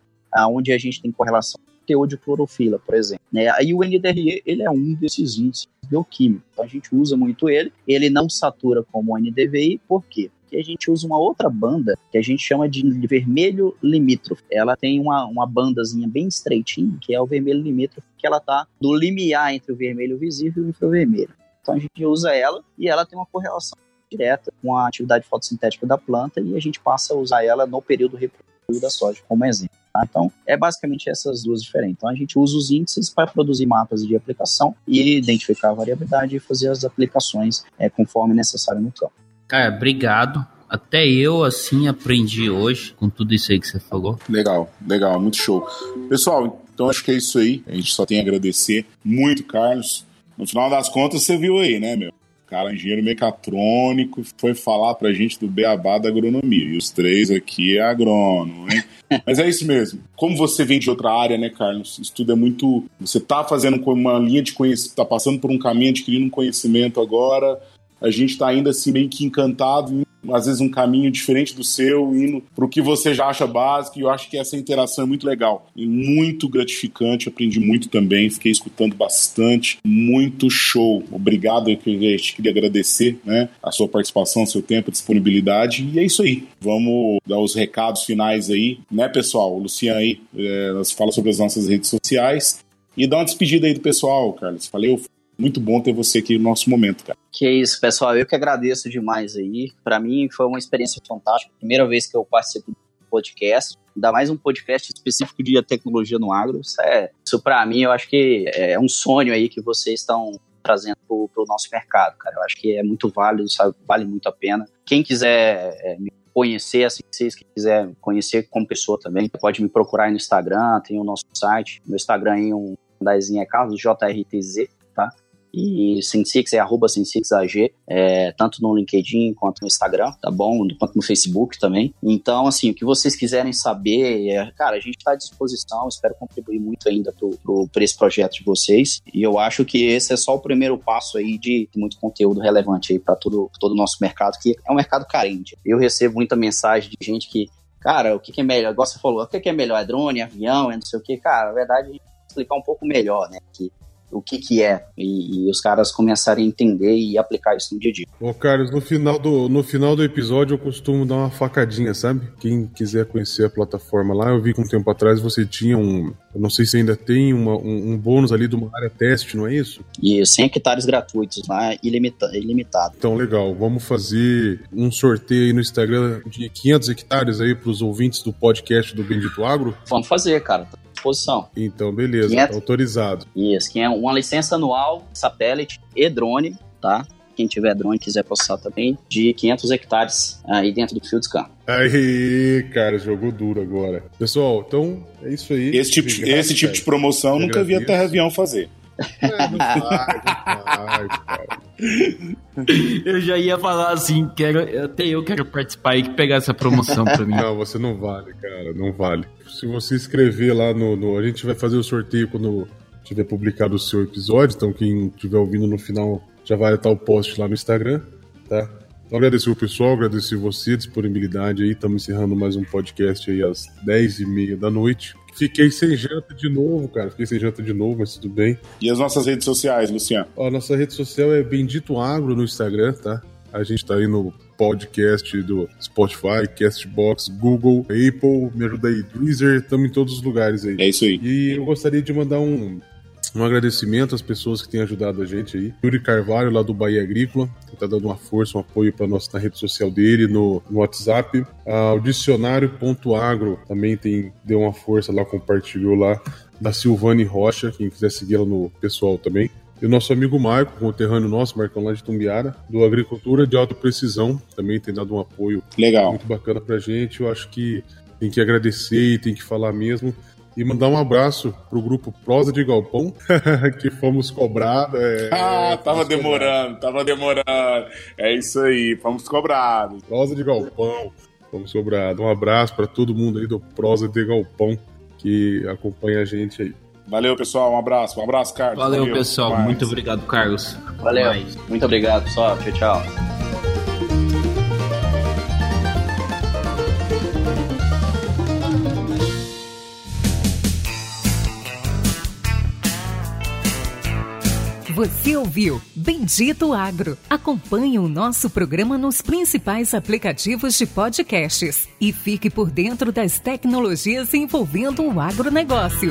Onde a gente tem correlação teor de clorofila, por exemplo. Né? Aí o NDRE, ele é um desses índices bioquímicos. Então a gente usa muito ele. Ele não satura como o NDVI, por quê? A gente usa uma outra banda que a gente chama de vermelho limítrofe. Ela tem uma, uma bandazinha bem estreitinha, que é o vermelho limítrofe, que ela tá do limiar entre o vermelho visível e o infravermelho. Então a gente usa ela e ela tem uma correlação direta com a atividade fotossintética da planta e a gente passa a usar ela no período reprodutivo da soja como exemplo. Tá? Então, é basicamente essas duas diferentes. Então, a gente usa os índices para produzir mapas de aplicação e identificar a variabilidade e fazer as aplicações é, conforme necessário no campo. Cara, obrigado. Até eu, assim, aprendi hoje com tudo isso aí que você falou. Legal, legal, muito show. Pessoal, então acho que é isso aí. A gente só tem a agradecer muito, Carlos. No final das contas, você viu aí, né, meu? cara, engenheiro mecatrônico, foi falar pra gente do beabá da agronomia. E os três aqui é agrônomo, hein? Mas é isso mesmo. Como você vem de outra área, né, Carlos? Isso tudo é muito. Você tá fazendo uma linha de conhecimento, tá passando por um caminho, adquirindo um conhecimento agora. A gente tá ainda assim meio que encantado às vezes um caminho diferente do seu, indo para o que você já acha básico, e eu acho que essa interação é muito legal e muito gratificante, aprendi muito também, fiquei escutando bastante, muito show. Obrigado, eu queria agradecer né, a sua participação, seu tempo, disponibilidade, e é isso aí. Vamos dar os recados finais aí, né, pessoal? Luciano aí é, fala sobre as nossas redes sociais e dá uma despedida aí do pessoal, Carlos. Valeu, muito bom ter você aqui no nosso momento, cara. Que isso, pessoal. Eu que agradeço demais aí. Para mim foi uma experiência fantástica. Primeira vez que eu participo do podcast. Ainda mais um podcast específico de tecnologia no agro. Isso, é, isso para mim, eu acho que é um sonho aí que vocês estão trazendo para o nosso mercado, cara. Eu acho que é muito válido, sabe? vale muito a pena. Quem quiser é, me conhecer, assim, vocês quiser conhecer como pessoa também, pode me procurar aí no Instagram, tem o nosso site. Meu Instagram aí, um, um é Carlos JRTZ, tá? E Sensix é arroba SensixAG, é, tanto no LinkedIn quanto no Instagram, tá bom? Quanto no Facebook também. Então, assim, o que vocês quiserem saber, é, cara, a gente está à disposição, espero contribuir muito ainda para esse projeto de vocês. E eu acho que esse é só o primeiro passo aí de muito conteúdo relevante aí para todo, o nosso mercado, que é um mercado carente. Eu recebo muita mensagem de gente que cara, o que, que é melhor? Igual você falou, o que, que é melhor? É drone, é avião, é não sei o que. Cara, na verdade, explicar um pouco melhor, né? Que o que que é e, e, os caras começarem a entender e aplicar isso no dia a dia. Ô Carlos, no final do, no final do episódio eu costumo dar uma facadinha, sabe? Quem quiser conhecer a plataforma lá, eu vi que um tempo atrás você tinha um, eu não sei se ainda tem uma, um, um, bônus ali de uma área teste, não é isso? E 100 hectares gratuitos lá, ilimita, ilimitado. Então, legal. Vamos fazer um sorteio aí no Instagram de 500 hectares aí para os ouvintes do podcast do Bendito Agro? Vamos fazer, cara disposição. Então, beleza, 500, tá autorizado. Isso, que é uma licença anual, satélite e drone, tá? Quem tiver drone quiser processar também, de 500 hectares aí dentro do de campo. Aí, cara, jogou duro agora. Pessoal, então é isso aí. Esse tipo, Obrigado, esse tipo de promoção nunca vi a Terra Avião fazer. É, não cara. Eu já ia falar assim, quero, até eu quero participar e pegar essa promoção pra mim. Não, você não vale, cara, não vale. Se você escrever lá no, no, A gente vai fazer o sorteio quando tiver publicado o seu episódio, então quem estiver ouvindo no final já vai estar o post lá no Instagram, tá? Então, agradecer o pessoal, agradecer você, a disponibilidade aí. Estamos encerrando mais um podcast aí às 10h30 da noite. Fiquei sem janta de novo, cara. Fiquei sem janta de novo, mas tudo bem. E as nossas redes sociais, Luciano? Ó, nossa rede social é Bendito Agro no Instagram, tá? A gente tá aí no podcast do Spotify, Castbox, Google, Apple, me ajuda aí, Deezer, estamos em todos os lugares aí. É isso aí. E eu gostaria de mandar um um agradecimento às pessoas que têm ajudado a gente aí. Yuri Carvalho, lá do Bahia Agrícola, que está dando uma força, um apoio para nós na rede social dele, no, no WhatsApp. Ah, o Dicionário.agro também tem, deu uma força lá, compartilhou lá. Da Silvane Rocha, quem quiser seguir ela no pessoal também. E o nosso amigo Marco, conterrâneo nosso, Marcão lá de Tumbiara, do Agricultura de Alta Precisão, também tem dado um apoio Legal. muito bacana pra gente. Eu acho que tem que agradecer e tem que falar mesmo e mandar um abraço pro grupo Prosa de Galpão, que fomos cobrados. É, ah, tava demorando, tava demorando. É isso aí, fomos cobrados. Prosa de Galpão, fomos cobrados. Um abraço para todo mundo aí do Prosa de Galpão que acompanha a gente aí. Valeu, pessoal. Um abraço. Um abraço, Carlos. Valeu, Valeu pessoal. Muito obrigado, Carlos. Valeu. Muito obrigado, pessoal. Tchau, tchau. Você ouviu Bendito Agro. Acompanhe o nosso programa nos principais aplicativos de podcasts e fique por dentro das tecnologias envolvendo o agronegócio.